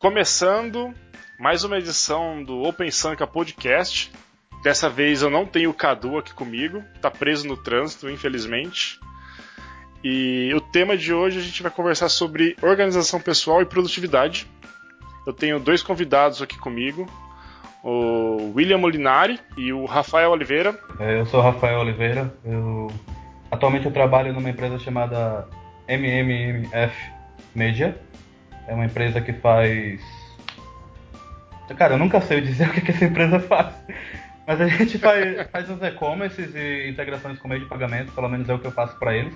Começando mais uma edição do Open Sanka Podcast. Dessa vez eu não tenho o Cadu aqui comigo, tá preso no trânsito, infelizmente. E o tema de hoje a gente vai conversar sobre organização pessoal e produtividade. Eu tenho dois convidados aqui comigo, o William Molinari e o Rafael Oliveira. É, eu sou o Rafael Oliveira. Eu... Atualmente eu trabalho numa empresa chamada MMF Media. É uma empresa que faz Cara, eu nunca sei dizer o que, que essa empresa faz. Mas a gente faz, faz os e-commerces e integrações com meio de pagamento, pelo menos é o que eu faço para eles.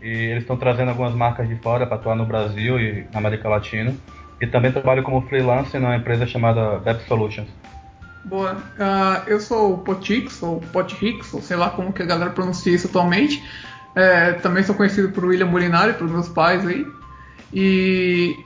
E eles estão trazendo algumas marcas de fora para atuar no Brasil e na América Latina. E também trabalho como freelancer numa empresa chamada Web Solutions. Boa. Uh, eu sou o Potix, ou Potrix, ou sei lá como que a galera pronuncia isso atualmente. É, também sou conhecido por William Molinari, pelos meus pais aí. E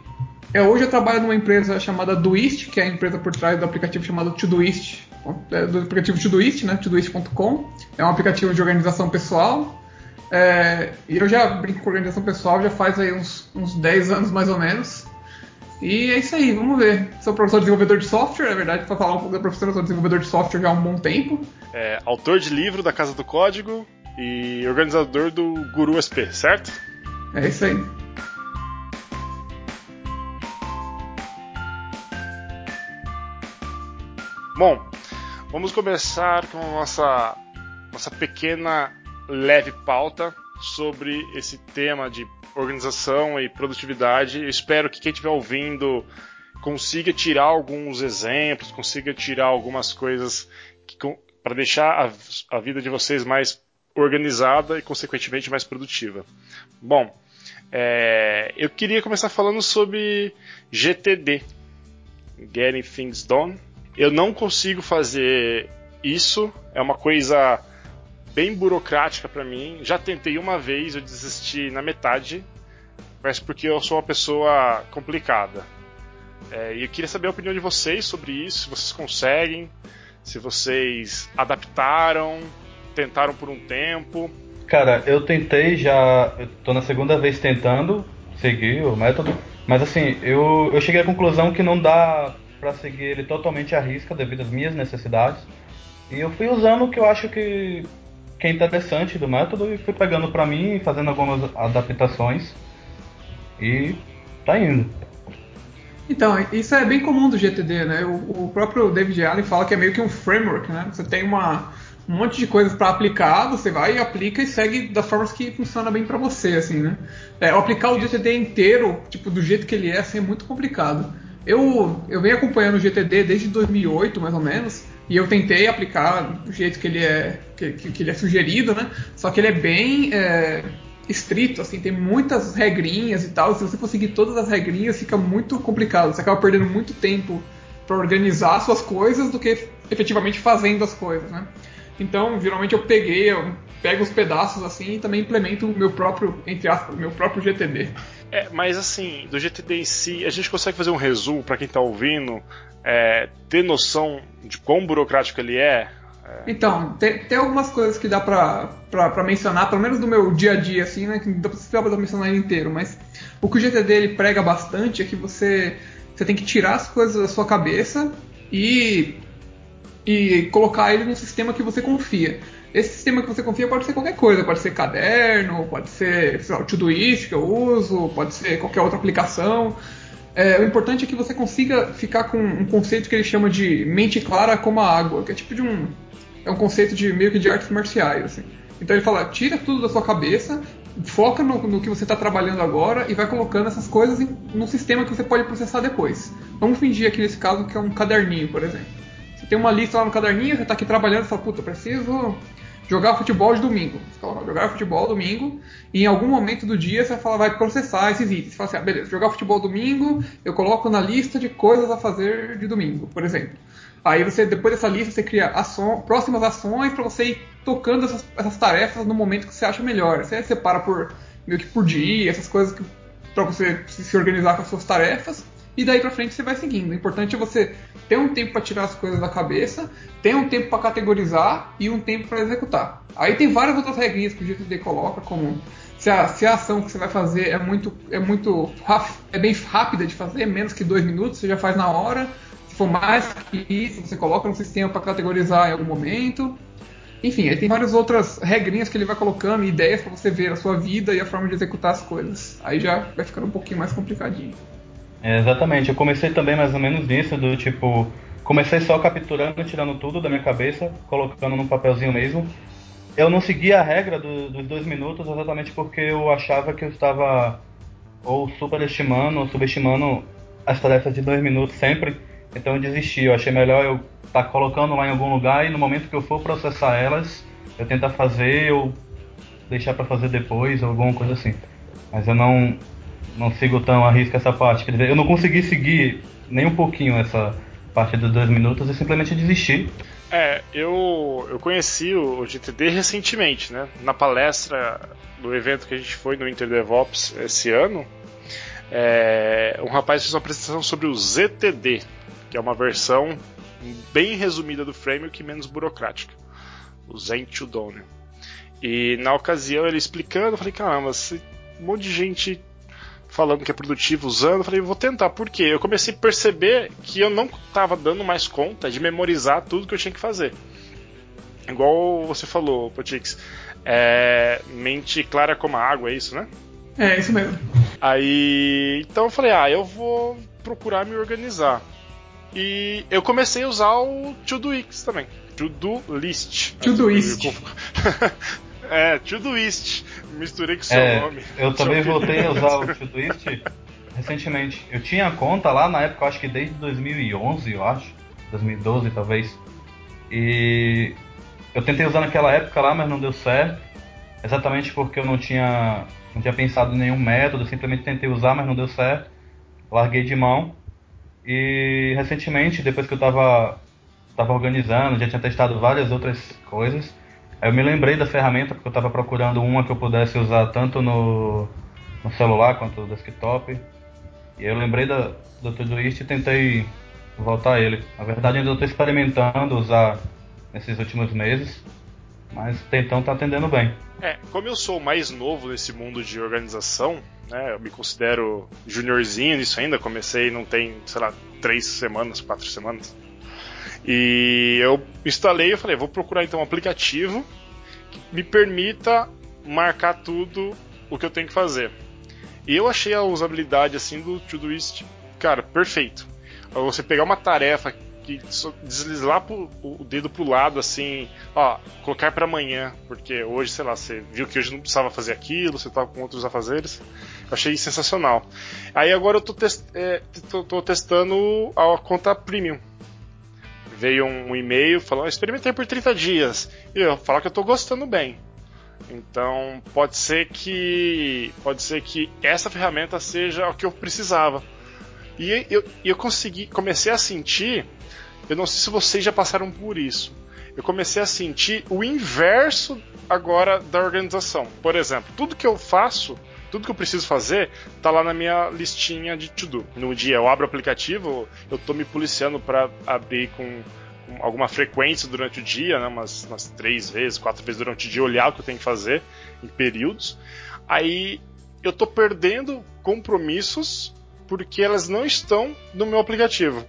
é, hoje eu trabalho numa empresa chamada Doist, que é a empresa por trás do aplicativo chamado Todoist, é, do aplicativo Todoist, né, todoist.com. É um aplicativo de organização pessoal. É, e eu já brinco com organização pessoal já faz aí uns, uns 10 anos mais ou menos. E é isso aí, vamos ver. Sou professor desenvolvedor de software, é verdade, para falar um pouco da profissão, eu sou desenvolvedor de software já há um bom tempo. É, autor de livro da Casa do Código e organizador do Guru SP, certo? É isso aí. Bom, vamos começar com a nossa, nossa pequena leve pauta sobre esse tema de organização e produtividade. Eu espero que quem estiver ouvindo consiga tirar alguns exemplos, consiga tirar algumas coisas para deixar a, a, vida de vocês mais organizada e, consequentemente, mais produtiva. Bom, é, eu queria começar falando sobre GTD, Getting Things Done eu não consigo fazer isso, é uma coisa bem burocrática para mim. Já tentei uma vez, eu desisti na metade, mas porque eu sou uma pessoa complicada. É, e eu queria saber a opinião de vocês sobre isso, se vocês conseguem, se vocês adaptaram, tentaram por um tempo. Cara, eu tentei já, eu tô na segunda vez tentando seguir o método, mas assim, eu, eu cheguei à conclusão que não dá para seguir ele totalmente à risca devido às minhas necessidades. E eu fui usando o que eu acho que, que é interessante do método e fui pegando para mim, fazendo algumas adaptações e tá indo. Então, isso é bem comum do GTD, né? O, o, próprio David Allen fala que é meio que um framework, né? Você tem uma, um monte de coisas para aplicar, você vai e aplica e segue das formas que funciona bem para você, assim, né? É, aplicar o GTD inteiro, tipo, do jeito que ele é, assim, é muito complicado. Eu, eu venho acompanhando o GTD desde 2008, mais ou menos, e eu tentei aplicar do jeito que ele é, que, que ele é sugerido, né? Só que ele é bem é, estrito, assim, tem muitas regrinhas e tal. Se você for seguir todas as regrinhas, fica muito complicado. Você acaba perdendo muito tempo para organizar suas coisas do que efetivamente fazendo as coisas, né? Então, geralmente eu peguei, eu pego os pedaços assim e também implemento o meu próprio, entre aspas, meu próprio GTD. É, mas assim, do GTD em si, a gente consegue fazer um resumo para quem está ouvindo, é, ter noção de quão burocrático ele é? é... Então, tem, tem, algumas coisas que dá para mencionar, pelo menos do meu dia a dia, assim, né? Que não dá para mencionar ele inteiro, mas o que o GTD ele prega bastante é que você, você tem que tirar as coisas da sua cabeça e, e colocar ele num sistema que você confia. Esse sistema que você confia pode ser qualquer coisa, pode ser caderno, pode ser sei lá, o Todoist que eu uso, pode ser qualquer outra aplicação. É, o importante é que você consiga ficar com um conceito que ele chama de mente clara como a água, que é tipo de um é um conceito de meio que de artes marciais. Assim. Então ele fala, tira tudo da sua cabeça, foca no, no que você está trabalhando agora e vai colocando essas coisas em, num sistema que você pode processar depois. Vamos fingir aqui nesse caso que é um caderninho, por exemplo. Você tem uma lista lá no caderninho, você está aqui trabalhando e fala, puta, preciso jogar futebol de domingo. Você coloca jogar futebol domingo e em algum momento do dia você fala, vai processar esses itens. Você fala assim, ah, beleza, jogar futebol domingo, eu coloco na lista de coisas a fazer de domingo, por exemplo. Aí você, depois dessa lista, você cria ação, próximas ações para você ir tocando essas, essas, tarefas no momento que você acha melhor. Você separa por meio que por dia, essas coisas para você se organizar com as suas tarefas e daí para frente você vai seguindo. O importante é você ter um tempo para tirar as coisas da cabeça, ter um tempo para categorizar e um tempo para executar. Aí tem várias outras regrinhas que o GTD coloca, como se a, se a ação que você vai fazer é muito, é muito é bem rápida de fazer, menos que dois minutos, você já faz na hora. Se for mais que isso, você coloca no sistema para categorizar em algum momento. Enfim, aí tem várias outras regrinhas que ele vai colocando, ideias para você ver a sua vida e a forma de executar as coisas. Aí já vai ficando um pouquinho mais complicadinho. É, exatamente, eu comecei também mais ou menos nisso, do tipo, comecei só capturando, tirando tudo da minha cabeça, colocando num papelzinho mesmo. Eu não segui a regra do, dos dois minutos exatamente porque eu achava que eu estava ou superestimando ou subestimando as tarefas de dois minutos sempre. Então eu desisti, eu achei melhor eu estar tá colocando lá em algum lugar e no momento que eu for processar elas, eu tentar fazer ou deixar para fazer depois ou alguma coisa assim. Mas eu não não sigo tão a risco essa parte. Quer dizer, eu não consegui seguir nem um pouquinho essa parte dos dois minutos e simplesmente desisti. É, eu, eu conheci o GTD recentemente, né? Na palestra do evento que a gente foi no Inter DevOps esse ano, é, um rapaz fez uma apresentação sobre o ZTD, que é uma versão bem resumida do framework menos burocrática, o Zen to Done. E na ocasião ele explicando, eu falei, caramba, um monte de gente falando que é produtivo usando, eu falei, vou tentar. Por quê? Eu comecei a perceber que eu não estava dando mais conta de memorizar tudo que eu tinha que fazer. Igual você falou, Potix, é, mente clara como a água, é isso, né? É, isso mesmo. Aí, então eu falei, ah, eu vou procurar me organizar. E eu comecei a usar o To-Do-X também. To-Do List. To-Do-List. É, Todoist. Misturei com seu é, nome. Eu também voltei a usar o Todoist recentemente. Eu tinha conta lá na época, acho que desde 2011, eu acho. 2012 talvez. E eu tentei usar naquela época lá, mas não deu certo. Exatamente porque eu não tinha, não tinha pensado em nenhum método, simplesmente tentei usar, mas não deu certo. Larguei de mão. E recentemente, depois que eu estava tava organizando, já tinha testado várias outras coisas, Eu me lembrei da ferramenta porque eu estava procurando uma que eu pudesse usar tanto no, no celular quanto no desktop. E eu lembrei da, do Todoist e tentei voltar a ele. Na verdade ainda estou experimentando usar nesses últimos meses, mas então está atendendo bem. É, como eu sou mais novo nesse mundo de organização, né, eu me considero juniorzinho nisso ainda, comecei não tem, sei lá, três semanas, quatro semanas. E eu instalei e falei, vou procurar então um aplicativo que me permita marcar tudo o que eu tenho que fazer. E eu achei a usabilidade assim do Todoist, cara, perfeito. Você pegar uma tarefa que deslizar o dedo pro lado assim, ó, colocar para amanhã, porque hoje, sei lá, você viu que hoje não precisava fazer aquilo, você tava com outros afazeres. Achei sensacional. Aí agora eu tô, test, é, tô, tô testando a conta premium veio um, e-mail falando, experimentei por 30 dias. E eu falar que eu estou gostando bem. Então pode ser que pode ser que essa ferramenta seja o que eu precisava. E eu, eu consegui, comecei a sentir, eu não sei se vocês já passaram por isso. Eu comecei a sentir o inverso agora da organização. Por exemplo, tudo que eu faço tudo que eu preciso fazer tá lá na minha listinha de to-do. No dia eu abro o aplicativo, eu tô me policiando para abrir com, alguma frequência durante o dia, né, umas, umas três vezes, quatro vezes durante o dia, olhar o que eu tenho que fazer em períodos. Aí eu tô perdendo compromissos porque elas não estão no meu aplicativo.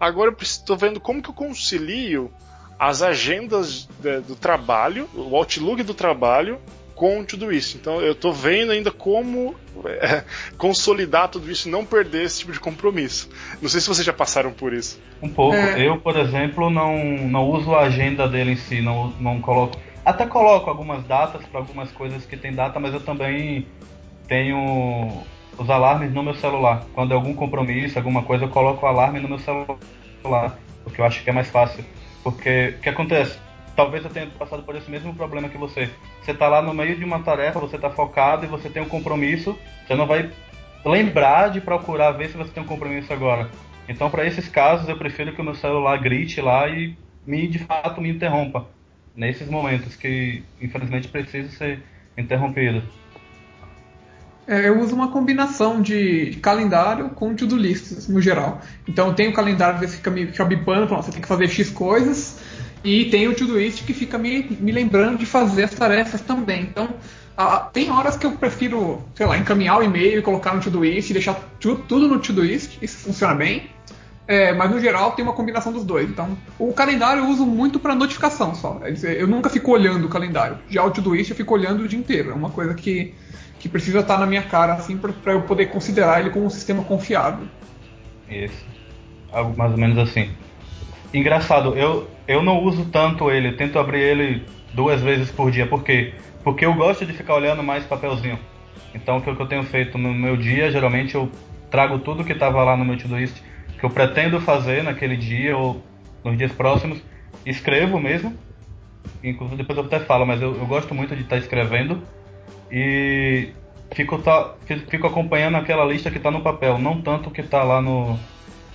Agora eu estou vendo como que eu concilio as agendas de, do trabalho, o Outlook do trabalho com tudo isso. Então eu estou vendo ainda como é, consolidar tudo isso e não perder esse tipo de compromisso. Não sei se vocês já passaram por isso. Um pouco. É. Eu, por exemplo, não, não uso a agenda dele em si, não, não coloco. Até coloco algumas datas para algumas coisas que tem data, mas eu também tenho os alarmes no meu celular. Quando é algum compromisso, alguma coisa, eu coloco o alarme no meu celular, porque eu acho que é mais fácil. Porque o que acontece? Talvez eu tenha passado por esse mesmo problema que você. Você está lá no meio de uma tarefa, você está focado e você tem um compromisso, você não vai lembrar de procurar ver se você tem um compromisso agora. Então, para esses casos, eu prefiro que o meu celular grite lá e me de fato me interrompa nesses momentos que infelizmente precisa ser interrompido. É, eu uso uma combinação de calendário com to-do lists no geral. Então, eu tenho o calendário que fica me fica bipando, você tem que fazer X coisas, e tem o Todoist que fica me, me lembrando de fazer as tarefas também. Então, tem horas que eu prefiro, sei lá, encaminhar o e-mail e colocar no Todoist e deixar tu, tudo no Todoist, isso funciona bem. É, mas no geral tem uma combinação dos dois. Então, o calendário eu uso muito para notificação só. Eu nunca fico olhando o calendário. Já o Todoist eu fico olhando o dia inteiro. É uma coisa que, que precisa estar na minha cara assim para eu poder considerar ele como um sistema confiável. Isso. Algo mais ou menos assim. Engraçado, eu, eu não uso tanto ele, tento abrir ele duas vezes por dia. Por quê? Porque eu gosto de ficar olhando mais papelzinho. Então o que eu tenho feito no meu dia, geralmente eu trago tudo que estava lá no meu Todoist que eu pretendo fazer naquele dia ou nos dias próximos, escrevo mesmo. Inclusive depois eu até falo, mas eu, eu gosto muito de estar tá escrevendo e fico, tá, fico acompanhando aquela lista que está no papel, não tanto que está lá no,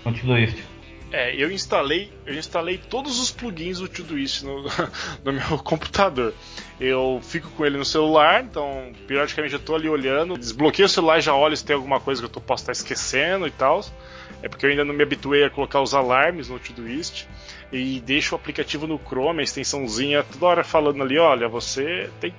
no Todoist. É, eu instalei, eu instalei todos os plugins do Todoist no, no meu computador. Eu fico com ele no celular, então periodicamente eu estou ali olhando, desbloqueio o celular e já olho se tem alguma coisa que eu tô, posso estar esquecendo e tal. É porque eu ainda não me habituei a colocar os alarmes no Todoist e deixo o aplicativo no Chrome, a extensãozinha, toda hora falando ali, olha, você tem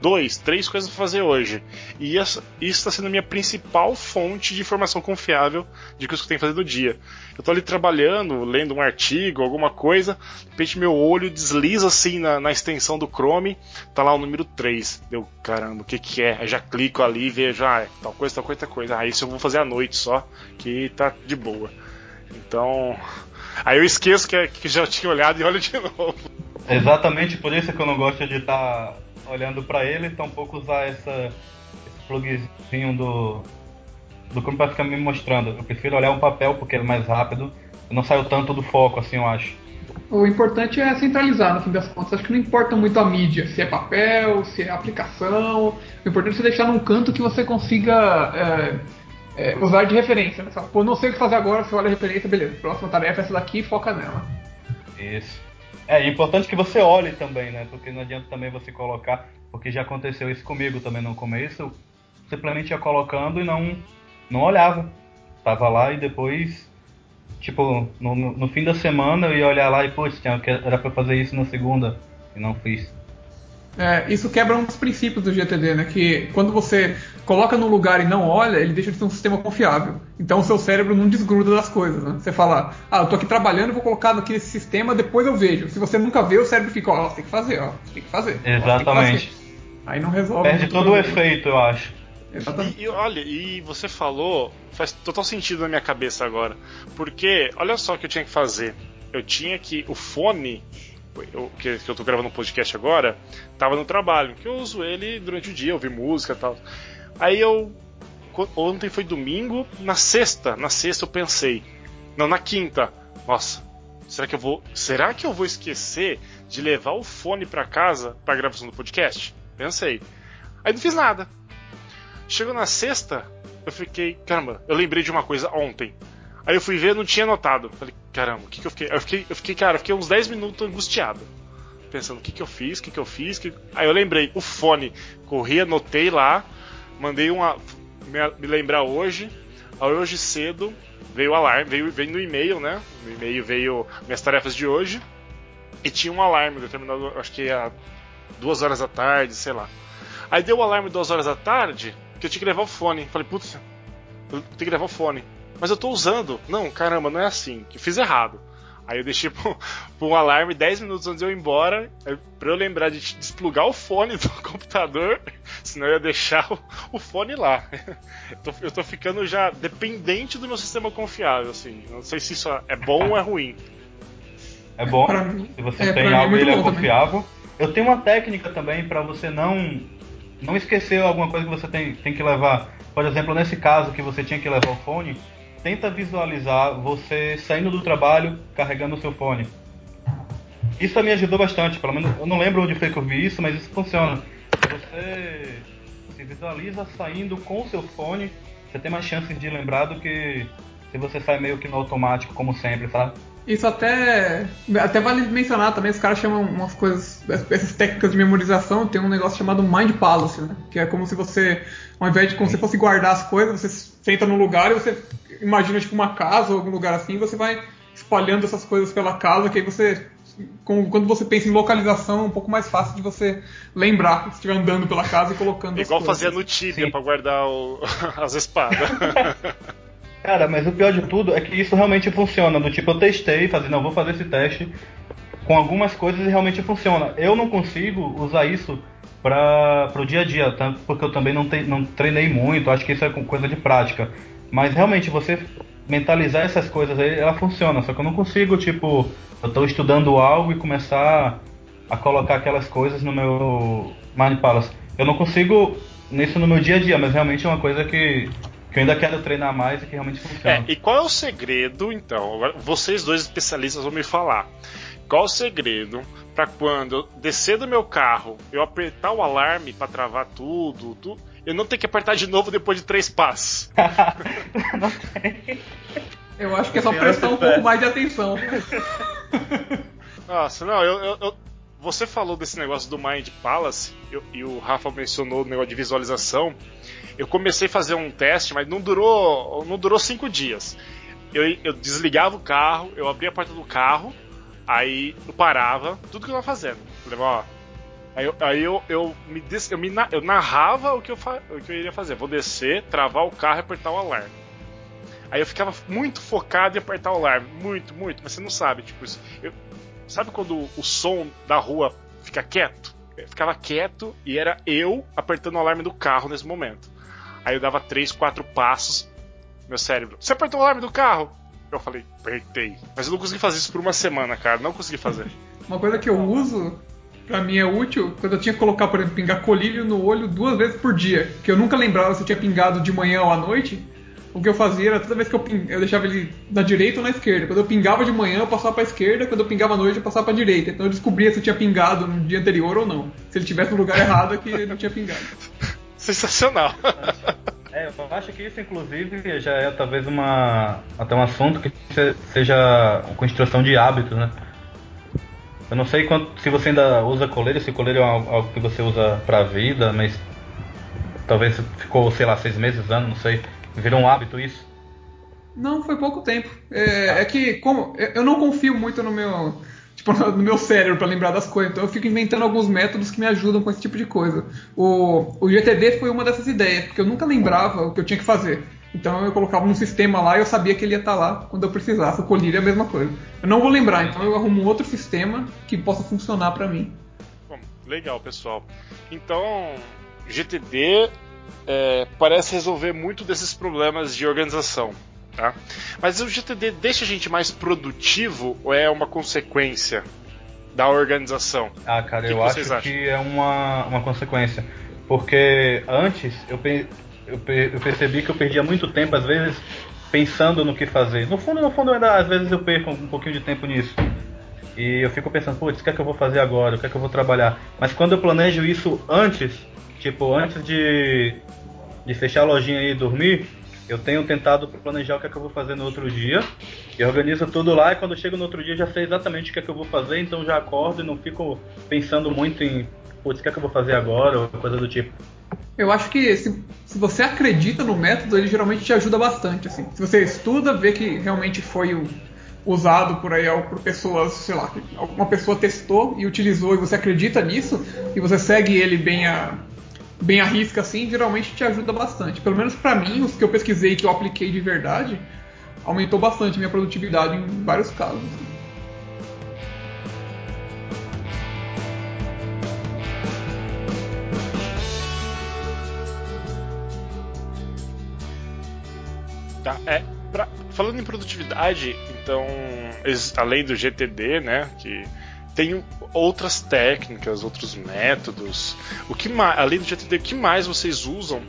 dois, três coisas para fazer hoje. E isso está sendo a minha principal fonte de informação confiável de que eu tenho que fazer no dia. Eu estou ali trabalhando, lendo um artigo, alguma coisa, de repente meu olho desliza assim na, na extensão do Chrome, tá lá o número 3. Deu, caramba, o que que é? Aí já clico ali e vejo, ah, é tal coisa, tal coisa, tal coisa. Ah, isso eu vou fazer à noite só, que tá de boa. Então, aí eu esqueço que, que já tinha olhado e olho de novo. Exatamente por isso que eu não gosto de tá olhando para ele, tampouco usar essa, esse plugzinho do, do Chrome para ficar me mostrando. Eu prefiro olhar um papel porque é mais rápido, eu não saio tanto do foco, assim eu acho. O importante é centralizar, no fim das contas. Acho que não importa muito a mídia, se é papel, se é aplicação. O importante é você deixar num canto que você consiga é, é, usar de referência. Né? Pô, não sei o que fazer agora, você olha a referência, beleza. Próxima tarefa é essa daqui, foca nela. Isso. É, é importante que você olhe também, né? Porque não adianta também você colocar, porque já aconteceu isso comigo também no começo, simplesmente ia colocando e não, não olhava. Tava lá e depois, tipo, no, no fim da semana eu ia olhar lá e, putz, era pra fazer isso na segunda e não fiz. É, isso quebra um dos princípios do GTD, né? Que quando você coloca num lugar e não olha, ele deixa de ser um sistema confiável. Então o seu cérebro não desgruda das coisas, né? Você fala, ah, eu tô aqui trabalhando, vou colocar aqui nesse sistema, depois eu vejo. Se você nunca vê, o cérebro fica, ó, oh, tem que fazer, ó, tem que fazer. Exatamente. Que fazer. Aí não resolve. Perde todo o efeito, eu acho. Exatamente. E, e, olha, e você falou, faz total sentido na minha cabeça agora. Porque, olha só o que eu tinha que fazer. Eu tinha que. O fone eu, que, que eu tô gravando um podcast agora, tava no trabalho, que eu uso ele durante o dia, ouvir música e tal. Aí eu. Ontem foi domingo, na sexta, na sexta eu pensei. Não, na quinta. Nossa, será que eu vou. Será que eu vou esquecer de levar o fone para casa pra gravação do podcast? Pensei. Aí não fiz nada. Chegou na sexta, eu fiquei. Caramba, eu lembrei de uma coisa ontem. Aí eu fui ver, não tinha notado. Falei, caramba, o que, que eu fiquei? Eu fiquei, eu fiquei, cara, eu fiquei uns 10 minutos angustiado. Pensando, o que, que eu fiz, o que, que eu fiz. Que... Aí eu lembrei, o fone. Corri, anotei lá, mandei uma. Me, lembrar hoje. Aí hoje cedo veio o alarme, veio, veio no e-mail, né? No e-mail veio minhas tarefas de hoje. E tinha um alarme determinado, acho que a duas horas da tarde, sei lá. Aí deu o alarme duas horas da tarde, que eu tinha que levar o fone. Falei, putz, eu tenho que levar o fone. Mas eu tô usando. Não, caramba, não é assim. Que fiz errado. Aí eu deixei pro, pro um alarme 10 minutos antes de eu ir embora, pra eu lembrar de desplugar o fone do computador, senão eu ia deixar o, o fone lá. Eu tô, eu tô, ficando já dependente do meu sistema confiável, assim. Não sei se isso é bom ou é ruim. É bom, se você é, tem algo ele é confiável. Também. Eu tenho uma técnica também para você não não esquecer alguma coisa que você tem, tem que levar. Por exemplo, nesse caso que você tinha que levar o fone, tenta visualizar você saindo do trabalho carregando o seu fone. Isso me ajudou bastante, pelo menos eu não lembro onde foi que eu vi isso, mas isso funciona. Você se visualiza saindo com o seu fone, você tem mais chances de lembrar do que se você sai meio que no automático, como sempre, sabe? Isso até, até vale mencionar também, os caras chamam umas coisas, essas técnicas de memorização, tem um negócio chamado Mind Palace, né? Que é como se você, ao invés de como se fosse guardar as coisas, você senta num lugar e você imagina tipo uma casa ou algum lugar assim, você vai espalhando essas coisas pela casa, que aí você com, quando você pensa em localização, é um pouco mais fácil de você lembrar se estiver andando pela casa e colocando Igual fazia no Tibia para guardar o, as espadas. Cara, mas o pior de tudo é que isso realmente funciona. Do tipo, eu testei, falei, não, vou fazer esse teste com algumas coisas e realmente funciona. Eu não consigo usar isso para o dia a dia, tanto porque eu também não, te, não treinei muito, acho que isso é coisa de prática. Mas realmente você mentalizar essas coisas aí, ela funciona, só que eu não consigo, tipo, eu estou estudando algo e começar a colocar aquelas coisas no meu Mind Palace. Eu não consigo nisso no meu dia a dia, mas realmente é uma coisa que que eu ainda quero treinar mais e que realmente funciona. É, e qual é o segredo, então? Vocês dois especialistas vão me falar. Qual o segredo para quando eu descer do meu carro, eu apertar o alarme para travar tudo, tudo, eu não ter que apertar de novo depois de três passos? não tem. Eu acho que é só prestar um pouco mais de atenção. Nossa, não, eu, eu, eu, você falou desse negócio do Mind Palace eu, e o Rafa mencionou o negócio de visualização. Eu comecei a fazer um teste, mas não durou, não durou cinco dias. Eu, eu desligava o carro, eu abria a porta do carro, aí eu parava, tudo que eu tava fazendo. Falei, ó, Aí, eu, aí eu, eu, me, eu, me, eu narrava o que eu, o que eu iria fazer. Vou descer, travar o carro e apertar o alarme. Aí eu ficava muito focado em apertar o alarme. Muito, muito. Mas você não sabe, tipo, eu, sabe quando o som da rua fica quieto? Eu ficava quieto e era eu apertando o alarme do carro nesse momento. Aí eu dava três, quatro passos. Meu cérebro, você apertou o alarme do carro? Eu falei, apertei. Mas eu não consegui fazer isso por uma semana, cara. Não consegui fazer. uma coisa que eu uso, pra mim é útil, quando eu tinha que colocar, por exemplo, pingar colírio no olho duas vezes por dia. Que eu nunca lembrava se eu tinha pingado de manhã ou à noite. O que eu fazia era toda vez que eu, ping... eu deixava ele na direita ou na esquerda. Quando eu pingava de manhã, eu passava pra esquerda. Quando eu pingava à noite, eu passava pra direita. Então eu descobria se eu tinha pingado no dia anterior ou não. Se ele tivesse no lugar errado, é que ele não tinha pingado. Sensacional. É, eu acho que isso, inclusive, já é talvez uma até um assunto que seja construção de hábitos, né? Eu não sei quanto, se você ainda usa coleira, se coleira é algo que você usa pra vida, mas talvez ficou, sei lá, seis meses, anos, não sei. Virou um hábito isso? Não, foi pouco tempo. É, é que como eu não confio muito no meu tipo, no meu cérebro para lembrar das coisas. Então eu fico inventando alguns métodos que me ajudam com esse tipo de coisa. O, o GTD foi uma dessas ideias, porque eu nunca lembrava o que eu tinha que fazer. Então eu colocava um sistema lá e eu sabia que ele ia estar tá lá quando eu precisasse. O colírio é a mesma coisa. Eu não vou lembrar, então eu arrumo um outro sistema que possa funcionar para mim. Legal, pessoal. Então, GTD é, parece resolver muito desses problemas de organização. Tá? Mas o GTD deixa a gente mais produtivo ou é uma consequência da organização? Ah, cara, que eu que acho acham? que é uma, uma consequência. Porque antes eu, eu, eu, percebi que eu perdia muito tempo, às vezes, pensando no que fazer. No fundo, no fundo, ainda, às vezes eu perco um pouquinho de tempo nisso. E eu fico pensando, putz, o que é que eu vou fazer agora? O que é que eu vou trabalhar? Mas quando eu planejo isso antes, tipo, antes de, de fechar a lojinha e dormir, eu tenho tentado planejar o que é que eu vou fazer no outro dia. E organizo tudo lá e quando chego no outro dia já sei exatamente o que é que eu vou fazer, então já acordo e não fico pensando muito em putz, o que é que eu vou fazer agora ou coisa do tipo. Eu acho que se, se você acredita no método, ele geralmente te ajuda bastante. Assim. Se você estuda, vê que realmente foi o, usado por aí por pessoas, sei lá, alguma pessoa testou e utilizou e você acredita nisso e você segue ele bem a, bem à risca assim, geralmente te ajuda bastante. Pelo menos para mim, os que eu pesquisei que eu apliquei de verdade, aumentou bastante minha produtividade em vários casos. Tá, é, pra, falando em produtividade, então, além do GTD, né, que tem outras técnicas, outros métodos. O que mais, além do GTD, o que mais vocês usam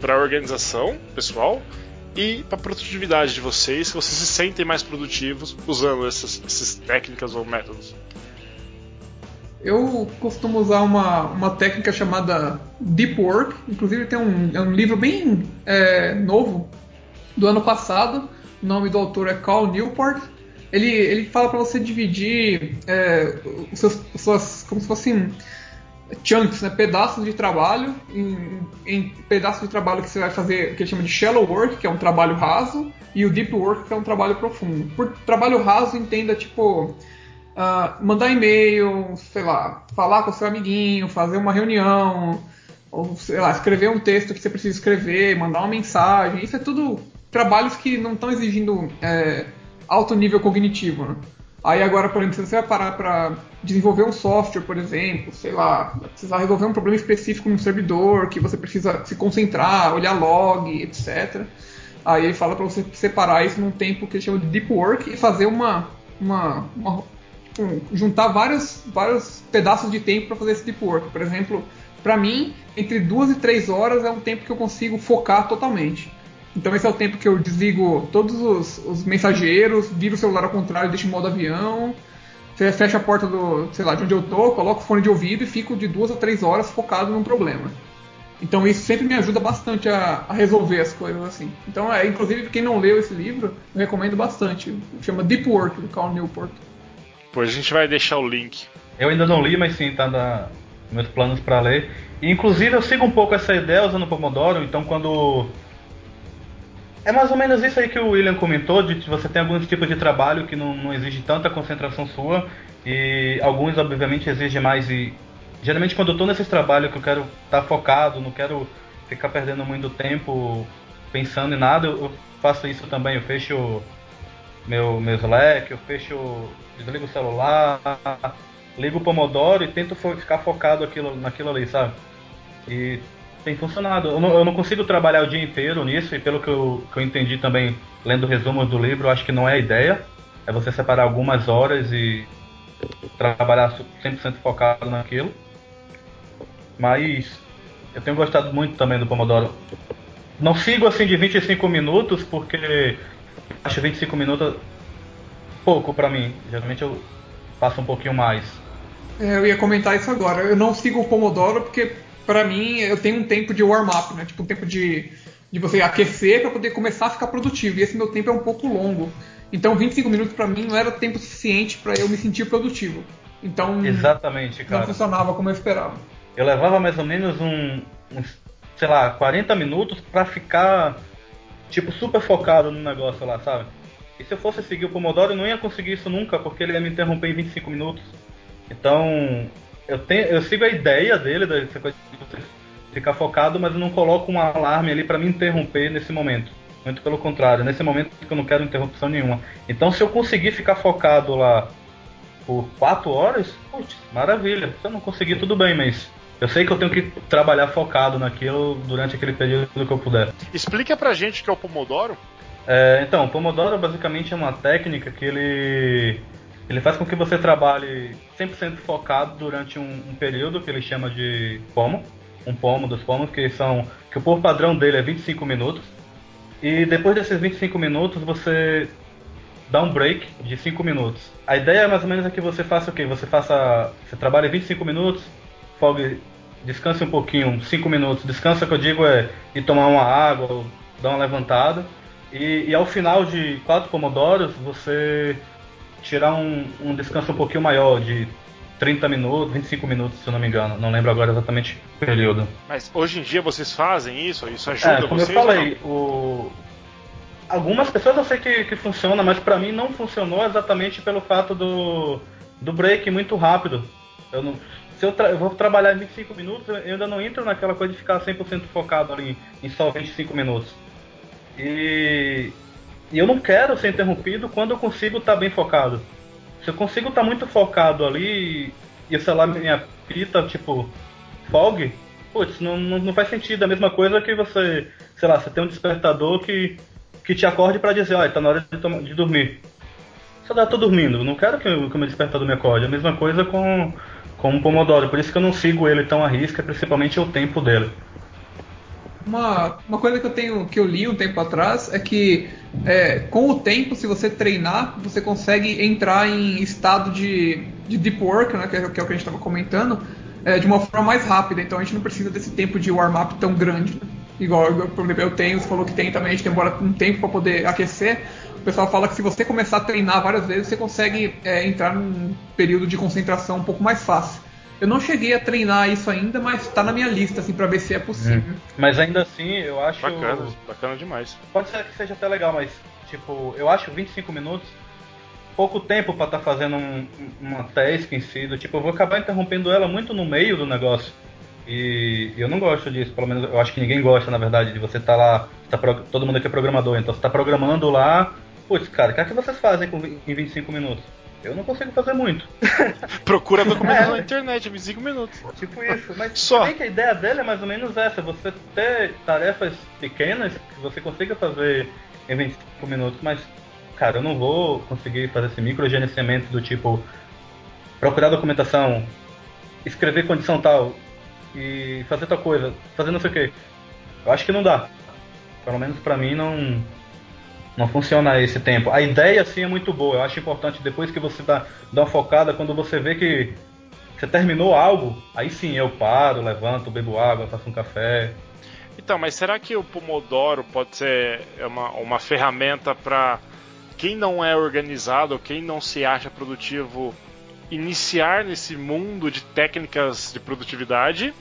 para organização pessoal e para produtividade de vocês, que vocês se sentem mais produtivos usando essas, essas técnicas ou métodos? Eu costumo usar uma, uma técnica chamada Deep Work, inclusive tem um, é um livro bem é, novo do ano passado. O nome do autor é Carl Newport ele, ele fala para você dividir é, os seus, suas, como se fossem chunks, né, pedaços de trabalho, em, em, pedaços de trabalho que você vai fazer, que ele chama de shallow work, que é um trabalho raso, e o deep work, que é um trabalho profundo. Por trabalho raso, entenda tipo uh, mandar e-mail, sei lá, falar com seu amiguinho, fazer uma reunião, ou sei lá, escrever um texto que você precisa escrever, mandar uma mensagem. Isso é tudo trabalhos que não estão exigindo é, alto nível cognitivo. Né? Aí agora, por exemplo, se você vai parar para desenvolver um software, por exemplo, sei lá, precisar resolver um problema específico no servidor, que você precisa se concentrar, olhar log, etc. Aí ele fala para você separar isso num tempo que ele chama de deep work e fazer uma, uma, uma tipo, juntar vários, vários pedaços de tempo para fazer esse deep work. Por exemplo, para mim, entre duas e três horas é um tempo que eu consigo focar totalmente. Então esse é o tempo que eu desligo todos os, os mensageiros, viro o celular ao contrário, deixo em modo avião, fecho a porta do, sei lá, de onde eu tô, coloco o fone de ouvido e fico de duas a três horas focado num problema. Então isso sempre me ajuda bastante a, a, resolver as coisas assim. Então, é, inclusive, quem não leu esse livro, eu recomendo bastante. Chama Deep Work, do Carl Newport. Pois a gente vai deixar o link. Eu ainda não li, mas sim, tá nos meus planos para ler. E, inclusive, eu sigo um pouco essa ideia usando o Pomodoro, então quando é mais ou menos isso aí que o William comentou, de que você tem alguns tipos de trabalho que não, não exige tanta concentração sua, e alguns obviamente exigem mais e geralmente quando eu estou nesses trabalhos que eu quero estar tá focado, não quero ficar perdendo muito tempo pensando em nada, eu faço isso também, eu fecho meu, meu Slack, eu fecho, desligo o celular, ligo o Pomodoro e tento ficar focado aquilo, naquilo ali, sabe? E tem funcionado. Eu não, eu não, consigo trabalhar o dia inteiro nisso, e pelo que eu, que eu entendi também, lendo resumos do livro, acho que não é a ideia. É você separar algumas horas e trabalhar 100% focado naquilo. Mas eu tenho gostado muito também do Pomodoro. Não sigo assim de 25 minutos, porque acho 25 minutos pouco para mim. Geralmente eu passo um pouquinho mais. É, eu ia comentar isso agora. Eu não sigo o Pomodoro porque para mim, eu tenho um tempo de warm-up, né? Tipo, um tempo de, de você aquecer para poder começar a ficar produtivo. E esse meu tempo é um pouco longo. Então, 25 minutos para mim não era tempo suficiente para eu me sentir produtivo. Então, Exatamente, cara. não funcionava como eu esperava. Eu levava mais ou menos um, uns, sei lá, 40 minutos para ficar, tipo, super focado no negócio lá, sabe? E se eu fosse seguir o Pomodoro, eu não ia conseguir isso nunca, porque ele ia me interromper em 25 minutos. Então, eu, tenho, eu sigo a ideia dele, dessa coisa de você ficar focado, mas eu não coloco um alarme ali para me interromper nesse momento. Muito pelo contrário, nesse momento eu não quero interrupção nenhuma. Então se eu conseguir ficar focado lá por 4 horas, putz, maravilha. Se eu não conseguir, tudo bem, mas eu sei que eu tenho que trabalhar focado naquilo durante aquele período que eu puder. Explica pra gente o que é o Pomodoro. É, então, o Pomodoro basicamente é uma técnica que ele ele faz com que você trabalhe 100% focado durante um, um, período que ele chama de pomo, um pomo dos pomos, que são que o por padrão dele é 25 minutos. E depois desses 25 minutos você dá um break de 5 minutos. A ideia mais ou menos é que você faça o quê? Você faça, você trabalha 25 minutos, folgue, descanse um pouquinho, 5 minutos. Descansa que eu digo é ir tomar uma água, dar uma levantada. E, e ao final de quatro pomodoros, você tirar um, um descanso um pouquinho maior, de 30 minutos, 25 minutos, se eu não me engano. Não lembro agora exatamente o período. Mas hoje em dia vocês fazem isso? Isso ajuda é, como vocês? eu falei, o... algumas pessoas eu sei que, que funciona, mas para mim não funcionou exatamente pelo fato do, do break muito rápido. Eu não, se eu, eu, vou trabalhar 25 minutos, eu ainda não entro naquela coisa de ficar 100% focado ali em só 25 minutos. E e eu não quero ser interrompido quando eu consigo estar tá bem focado. Se eu consigo estar tá muito focado ali e, sei lá, minha pita, tipo, fog, putz, não, não, não, faz sentido. A mesma coisa que você, sei lá, você tem um despertador que, que te acorde para dizer, olha, tá na hora de, de dormir. Só dá, tô dormindo, não quero que, o meu despertador me acorde. A mesma coisa com, com o Pomodoro, por isso que eu não sigo ele tão à risca, principalmente o tempo dele. Uma, uma coisa que eu tenho que eu li um tempo atrás é que é, com o tempo, se você treinar, você consegue entrar em estado de, de deep work, né, que, é, que é o que a gente estava comentando, é, de uma forma mais rápida. Então a gente não precisa desse tempo de warm-up tão grande. Né? Igual, por exemplo, eu tenho, você falou que tem também, a gente demora um tempo para poder aquecer. O pessoal fala que se você começar a treinar várias vezes, você consegue é, entrar num período de concentração um pouco mais fácil. Eu não cheguei a treinar isso ainda, mas tá na minha lista, assim, pra ver se é possível. Hum. Mas ainda assim, eu acho. Bacana, bacana demais. Pode ser que seja até legal, mas, tipo, eu acho 25 minutos pouco tempo para estar tá fazendo um, uma task em si, do tipo, eu vou acabar interrompendo ela muito no meio do negócio. E eu não gosto disso, pelo menos eu acho que ninguém gosta, na verdade, de você estar tá lá, tá todo mundo aqui é programador, então você está programando lá, putz, cara, o que é que vocês fazem com, em 25 minutos? Eu não consigo fazer muito. Procura documentação é, na internet, 25 minutos. Tipo isso, mas Só. que a ideia dele é mais ou menos essa, você ter tarefas pequenas que você consiga fazer em 25 minutos, mas cara, eu não vou conseguir fazer esse microgerenciamento do tipo procurar documentação, escrever condição tal e fazer tal coisa, fazer não sei o que. Eu acho que não dá. Pelo menos para mim não não funciona esse tempo. A ideia sim é muito boa. Eu acho importante depois que você dá, dá uma focada, quando você vê que você terminou algo, aí sim eu paro, levanto, bebo água, faço um café. Então, mas será que o Pomodoro pode ser uma, uma ferramenta para quem não é organizado, quem não se acha produtivo, iniciar nesse mundo de técnicas de produtividade,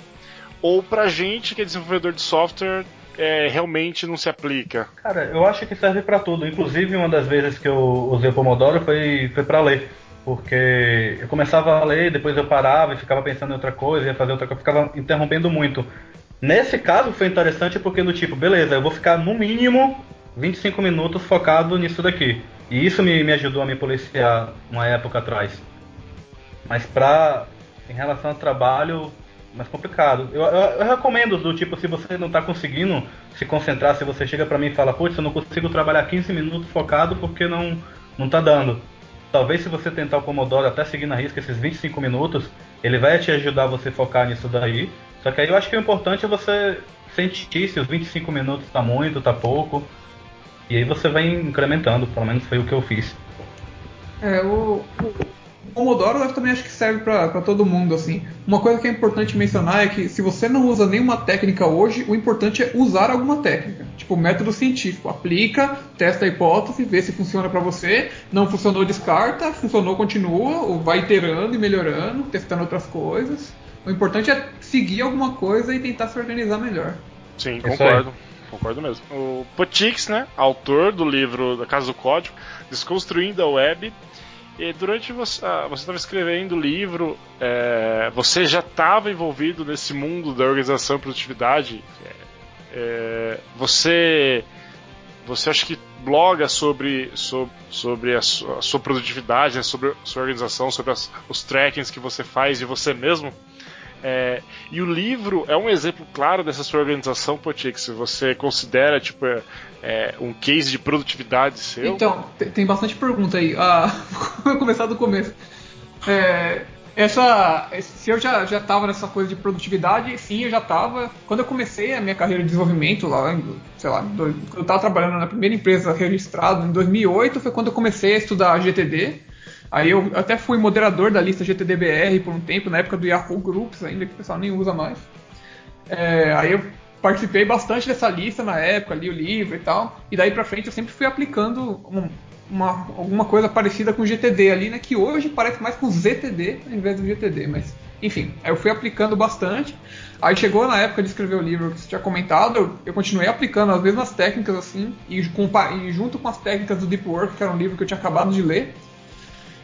ou pra gente que é desenvolvedor de software é, realmente não se aplica? Cara, eu acho que serve para tudo. Inclusive, uma das vezes que eu usei o Pomodoro foi, foi para ler. Porque eu começava a ler, depois eu parava e ficava pensando em outra coisa, ia fazer outra coisa, ficava interrompendo muito. Nesse caso foi interessante porque do tipo, beleza, eu vou ficar no mínimo 25 minutos focado nisso daqui. E isso me, me ajudou a me policiar uma época atrás. Mas pra. Em relação ao trabalho, mais complicado. Eu, eu, eu, recomendo do tipo, se você não está conseguindo se concentrar, se você chega para mim e fala, putz, eu não consigo trabalhar 15 minutos focado porque não, não tá dando. Talvez se você tentar o Pomodoro até seguir na risca esses 25 minutos, ele vai te ajudar você focar nisso daí. Só que aí eu acho que o importante é você sentir se os 25 minutos tá muito, tá pouco. E aí você vai incrementando, pelo menos foi o que eu fiz. É, o Pomodoro eu também acho que serve para todo mundo, assim. Uma coisa que é importante mencionar é que se você não usa nenhuma técnica hoje, o importante é usar alguma técnica. Tipo, método científico. Aplica, testa a hipótese, vê se funciona para você. Não funcionou, descarta. Funcionou, continua. Ou vai iterando e melhorando, testando outras coisas. O importante é seguir alguma coisa e tentar se organizar melhor. Sim, concordo concordo mesmo. O Potix, né, autor do livro da Casa do Código, Desconstruindo a Web. E durante você ah, estava escrevendo o livro, é, você já estava envolvido nesse mundo da organização e produtividade. É, é, você, você acha que bloga sobre, sobre, sobre a, sua, a sua produtividade, né, sobre a sua organização, sobre as, os trackings que você faz de você mesmo? É, e o livro é um exemplo claro dessa sua organização, Potix. Você considera tipo é, é, um case de produtividade seu? Então, tem bastante pergunta aí. Ah, vou começar do começo. É, essa, se eu já já estava nessa coisa de produtividade, sim, eu já estava. Quando eu comecei a minha carreira de desenvolvimento lá, sei lá, quando eu estava trabalhando na primeira empresa registrada em 2008, foi quando eu comecei a estudar GTD. Aí eu até fui moderador da lista GTDBR por um tempo, na época do Yahoo Groups ainda, que o pessoal nem usa mais. É, aí eu participei bastante dessa lista na época, li o livro e tal. E daí pra frente eu sempre fui aplicando um, uma, alguma coisa parecida com GTD ali, né? Que hoje parece mais com ZTD ao invés do GTD, mas enfim, eu fui aplicando bastante. Aí chegou na época de escrever o livro que você tinha comentado, eu, eu continuei aplicando as mesmas técnicas assim, e, com, e junto com as técnicas do Deep Work, que era um livro que eu tinha acabado de ler,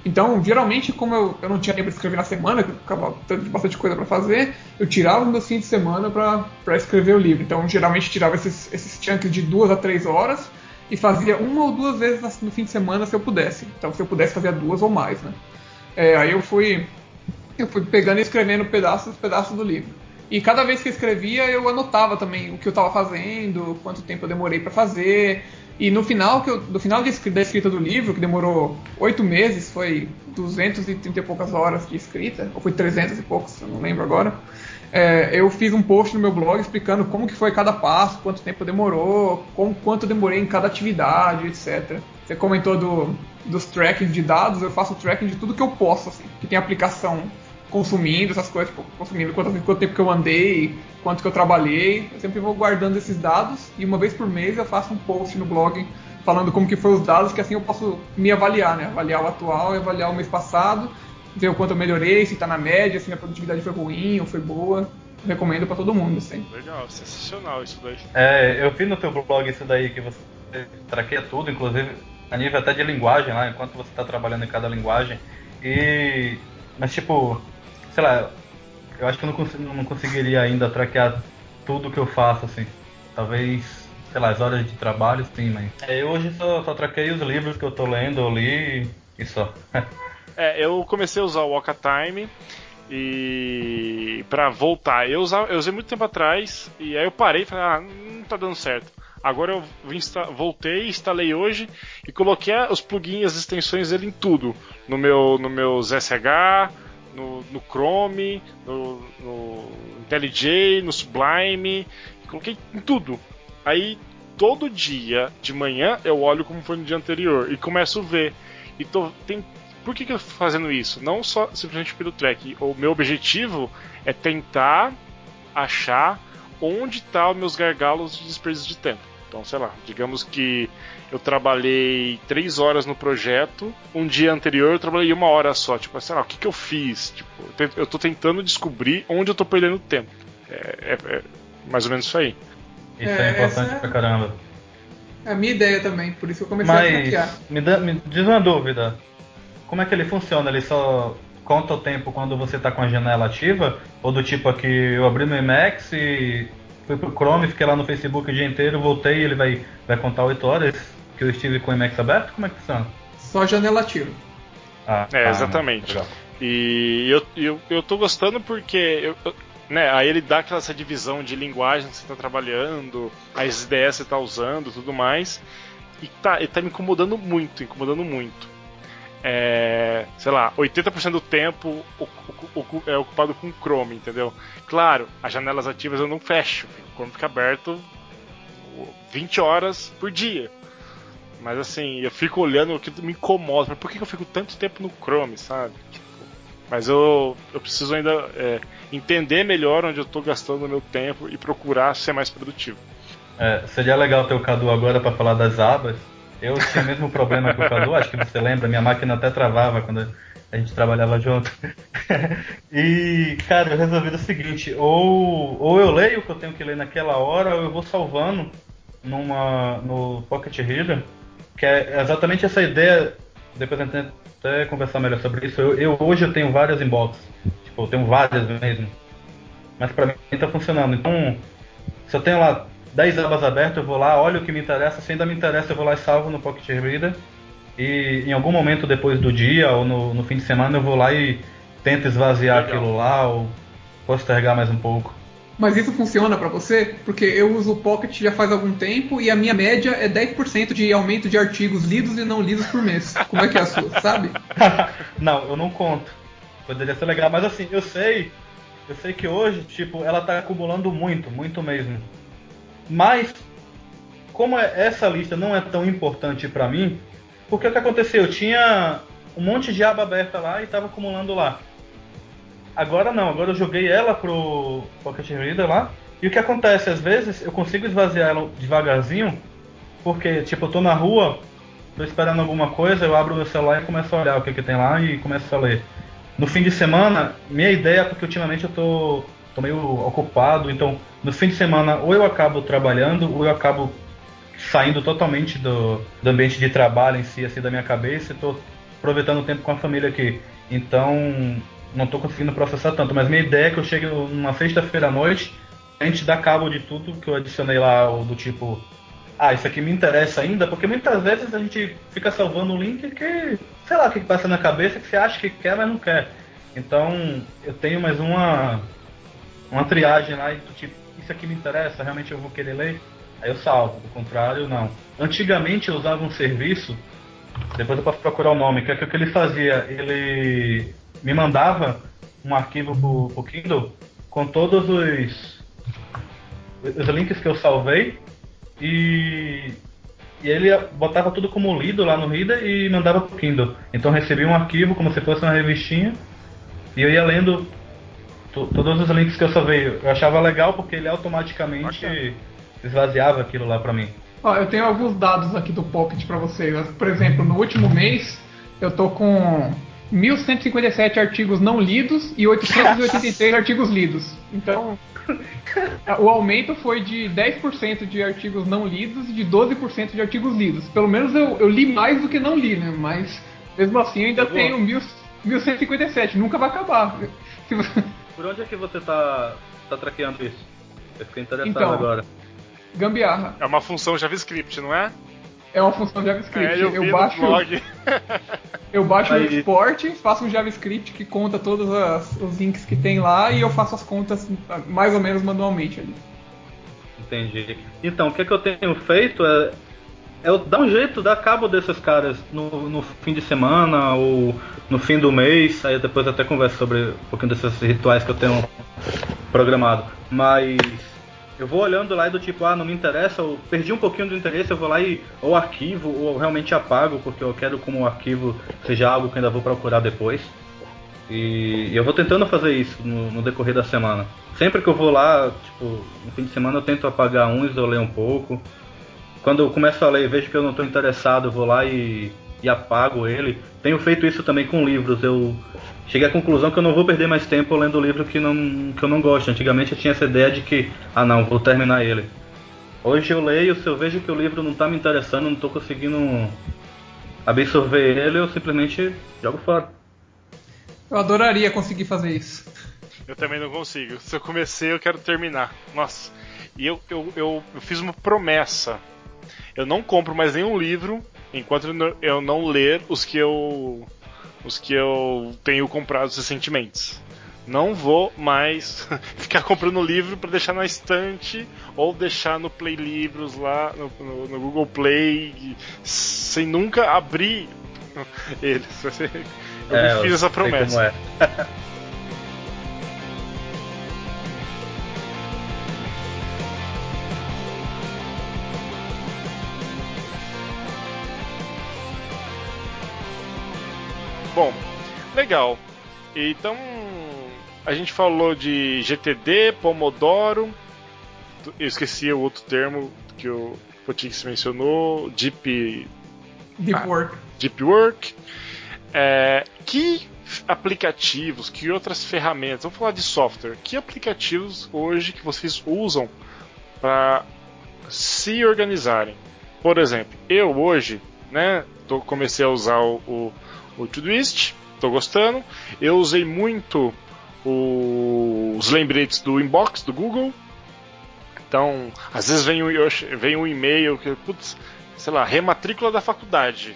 então, geralmente, como eu, eu não tinha tempo de escrever na semana, que eu ficava tendo bastante coisa para fazer, eu tirava os meus fins de semana para escrever o livro. Então, geralmente, tirava esses, esses chunks de duas a três horas e fazia uma ou duas vezes no fim de semana se eu pudesse. Então, se eu pudesse, fazia duas ou mais, né? É, aí eu fui, eu fui pegando e escrevendo pedaços, pedaços do livro. E cada vez que eu escrevia, eu anotava também o que eu estava fazendo, quanto tempo eu demorei para fazer, e no final, que eu, no final da escrita do livro, que demorou oito meses, foi 230 e poucas horas de escrita, ou foi 300 e poucos, eu não lembro agora. É, eu fiz um post no meu blog explicando como que foi cada passo, quanto tempo demorou, como, quanto demorei em cada atividade, etc. Você comentou do, dos trackings de dados, eu faço tracking de tudo que eu posso, assim, que tem aplicação consumindo essas coisas, tipo, consumindo quanto, quanto tempo que eu andei, quanto que eu trabalhei. Eu sempre vou guardando esses dados e uma vez por mês eu faço um post no blog falando como que foi os dados, que assim eu posso me avaliar, né? Avaliar o atual e avaliar o mês passado, ver o quanto eu melhorei, se está na média, se minha produtividade foi ruim ou foi boa. Recomendo para todo mundo, assim. Legal, sensacional isso daí. É, eu vi no teu blog isso daí que você traqueia tudo, inclusive a nível até de linguagem lá, enquanto você está trabalhando em cada linguagem. E. Mas tipo, sei lá, eu acho que eu não, cons não conseguiria ainda traquear tudo que eu faço, assim. Talvez, sei lá, as horas de trabalho, sim, mas. É, eu hoje só, só traquei os livros que eu tô lendo, eu li e só. é, eu comecei a usar o Waka Time e para voltar. Eu, usava, eu usei muito tempo atrás e aí eu parei e falei, ah, não tá dando certo. Agora eu voltei, instalei hoje e coloquei os plugins, as extensões dele em tudo. No meu, no meus SH, no, no Chrome, no, no IntelliJ, no Sublime, coloquei em tudo. Aí todo dia de manhã eu olho como foi no dia anterior e começo a ver. E tô, tem, por que, que eu tô fazendo isso? Não só simplesmente pelo track. O meu objetivo é tentar achar onde estão tá os meus gargalos de desperdício de tempo. Então, sei lá, digamos que eu trabalhei três horas no projeto, um dia anterior eu trabalhei uma hora só. Tipo, sei lá, o que, que eu fiz? Tipo, eu tô tentando descobrir onde eu tô perdendo tempo. É, é, é mais ou menos isso aí. Isso é, é importante pra caramba. É a minha ideia também, por isso que eu comecei Mas, a hackear. Me, dá, me diz uma dúvida. Como é que ele funciona? Ele só conta o tempo quando você está com a janela ativa? Ou do tipo aqui, eu abri meu Emacs e fui pro Chrome, fiquei lá no Facebook o dia inteiro, voltei e ele vai, vai contar 8 horas que eu estive com o Emacs aberto? Como é que funciona? Só janela ativa. Ah, é, exatamente. Ah, e eu, eu, eu tô gostando porque eu, né, aí ele dá aquela essa divisão de linguagem que você está trabalhando, as ideias que você está usando tudo mais. E tá, ele tá me incomodando muito, incomodando muito é, sei lá, 80% do tempo é ocupado com Chrome, entendeu? Claro, as janelas ativas eu não fecho, o Chrome fica aberto 20 horas por dia. Mas assim, eu fico olhando que me incomoda. Por que eu fico tanto tempo no Chrome, sabe? Tipo, mas eu, eu preciso ainda é, entender melhor onde eu estou gastando o meu tempo e procurar ser mais produtivo. É, seria legal ter o Cadu agora para falar das abas, eu tinha o mesmo problema que o Cadu, acho que você lembra, minha máquina até travava quando a gente trabalhava junto. e, cara, eu resolvi o seguinte, ou, ou eu leio o que eu tenho que ler naquela hora, ou eu vou salvando numa, no Pocket Reader, que é exatamente essa ideia, depois a gente até conversar melhor sobre isso, eu, eu hoje eu tenho várias inbox, tipo, eu tenho várias mesmo, mas pra mim tá funcionando, então, se eu tenho lá 10 abas abertas, eu vou lá, olho o que me interessa, se ainda me interessa, eu vou lá e salvo no Pocket Reader. E em algum momento depois do dia ou no, no fim de semana eu vou lá e tento esvaziar Legal. aquilo lá ou postergar mais um pouco. Mas isso funciona para você? Porque eu uso o Pocket já faz algum tempo e a minha média é 10% de aumento de artigos lidos e não lidos por mês. Como é que é a sua, sabe? não, eu não conto. Poderia ser legal, mas assim, eu sei, eu sei que hoje, tipo, ela tá acumulando muito, muito mesmo. Mas, como é, essa lista não é tão importante para mim, porque o que aconteceu? Eu tinha um monte de aba aberta lá e estava acumulando lá. Agora não, agora eu joguei ela pro Pocket Reader lá. E o que acontece? Às vezes eu consigo esvaziar ela devagarzinho, porque tipo, eu tô na rua, tô esperando alguma coisa, eu abro meu celular e começo a olhar o que, que tem lá e começo a ler. No fim de semana, minha ideia, porque ultimamente eu tô tô meio ocupado, então no fim de semana ou eu acabo trabalhando ou eu acabo saindo totalmente do, do ambiente de trabalho em si, assim, da minha cabeça e tô aproveitando o tempo com a família aqui. Então não tô conseguindo processar tanto, mas minha ideia é que eu chegue numa sexta-feira à noite, a gente dá cabo de tudo que eu adicionei lá, do tipo, ah, isso aqui me interessa ainda, porque muitas vezes a gente fica salvando um link que, sei lá, o que passa na cabeça, que você acha que quer, mas não quer. Então, eu tenho mais uma uma triagem lá e tipo, isso aqui me interessa, realmente eu vou querer ler, aí eu salvo, do contrário, não. Antigamente eu usava um serviço, depois eu posso procurar o nome, que é o que ele fazia, ele me mandava um arquivo pro, pro Kindle com todos os, os links que eu salvei e, e ele botava tudo como lido lá no Reader e mandava pro Kindle. Então eu recebia um arquivo como se fosse uma revistinha e eu ia lendo todos os links que eu salvei, eu achava legal porque ele automaticamente Bacana. esvaziava aquilo lá pra mim. Ó, eu tenho alguns dados aqui do Pocket para vocês. Por exemplo, no último mês eu tô com 1157 artigos não lidos e 883 artigos lidos. Então, O aumento foi de 10% de artigos não lidos e de 12% de artigos lidos. Pelo menos eu, eu, li mais do que não li, né? Mas mesmo assim eu ainda tenho mil, 1157, nunca vai acabar. Por onde é que você tá, tá traqueando isso? Eu fiquei interessado então, agora. Gambiarra. É uma função JavaScript, não é? É uma função JavaScript. É, eu, eu baixo, eu baixo Aí. o export, faço um JavaScript que conta todos as, os links que tem lá e eu faço as contas mais ou menos manualmente ali. Entendi. Então, o que, é que eu tenho feito é, é dar um jeito, dar cabo desses caras no, no fim de semana ou no fim do mês. Aí depois até converso sobre um pouquinho desses rituais que eu tenho programado. Mas eu vou olhando lá e do tipo, ah, não me interessa, eu perdi um pouquinho do interesse, eu vou lá e ou arquivo ou realmente apago, porque eu quero como o arquivo seja algo que ainda vou procurar depois. E eu vou tentando fazer isso no, no, decorrer da semana. Sempre que eu vou lá, tipo, no fim de semana eu tento apagar uns, eu leio um pouco. Quando eu começo a ler vejo que eu não estou interessado, eu vou lá e, e apago ele. Tenho feito isso também com livros. Eu cheguei à conclusão que eu não vou perder mais tempo lendo livro que, não, que eu não gosto. Antigamente eu tinha essa ideia de que, ah não, vou terminar ele. Hoje eu leio, se eu vejo que o livro não está me interessando, não estou conseguindo absorver ele, eu simplesmente jogo fora. Eu adoraria conseguir fazer isso. Eu também não consigo. Se eu comecei, eu quero terminar. Nossa. E eu, eu, eu, eu fiz uma promessa. Eu não compro mais nenhum livro enquanto eu não ler os que eu os que eu tenho comprado recentemente. Não vou mais ficar comprando livro para deixar na estante ou deixar no Play Livros lá no, no, no Google Play sem nunca abrir eles. Eu é, fiz essa promessa. Bom, legal. Então, a gente falou de GTD, Pomodoro. Eu esqueci o outro termo que o Potix mencionou, Deep, Deep ah, Work. Deep Work. É, que aplicativos, que outras ferramentas, vamos falar de software, que aplicativos hoje que vocês usam para se organizarem? Por exemplo, eu hoje, né, tô, comecei a usar o, o o Todoist, estou gostando. Eu usei muito os lembretes do inbox do Google. Então, às vezes vem um, vem um e-mail que, putz, sei lá, rematrícula da faculdade.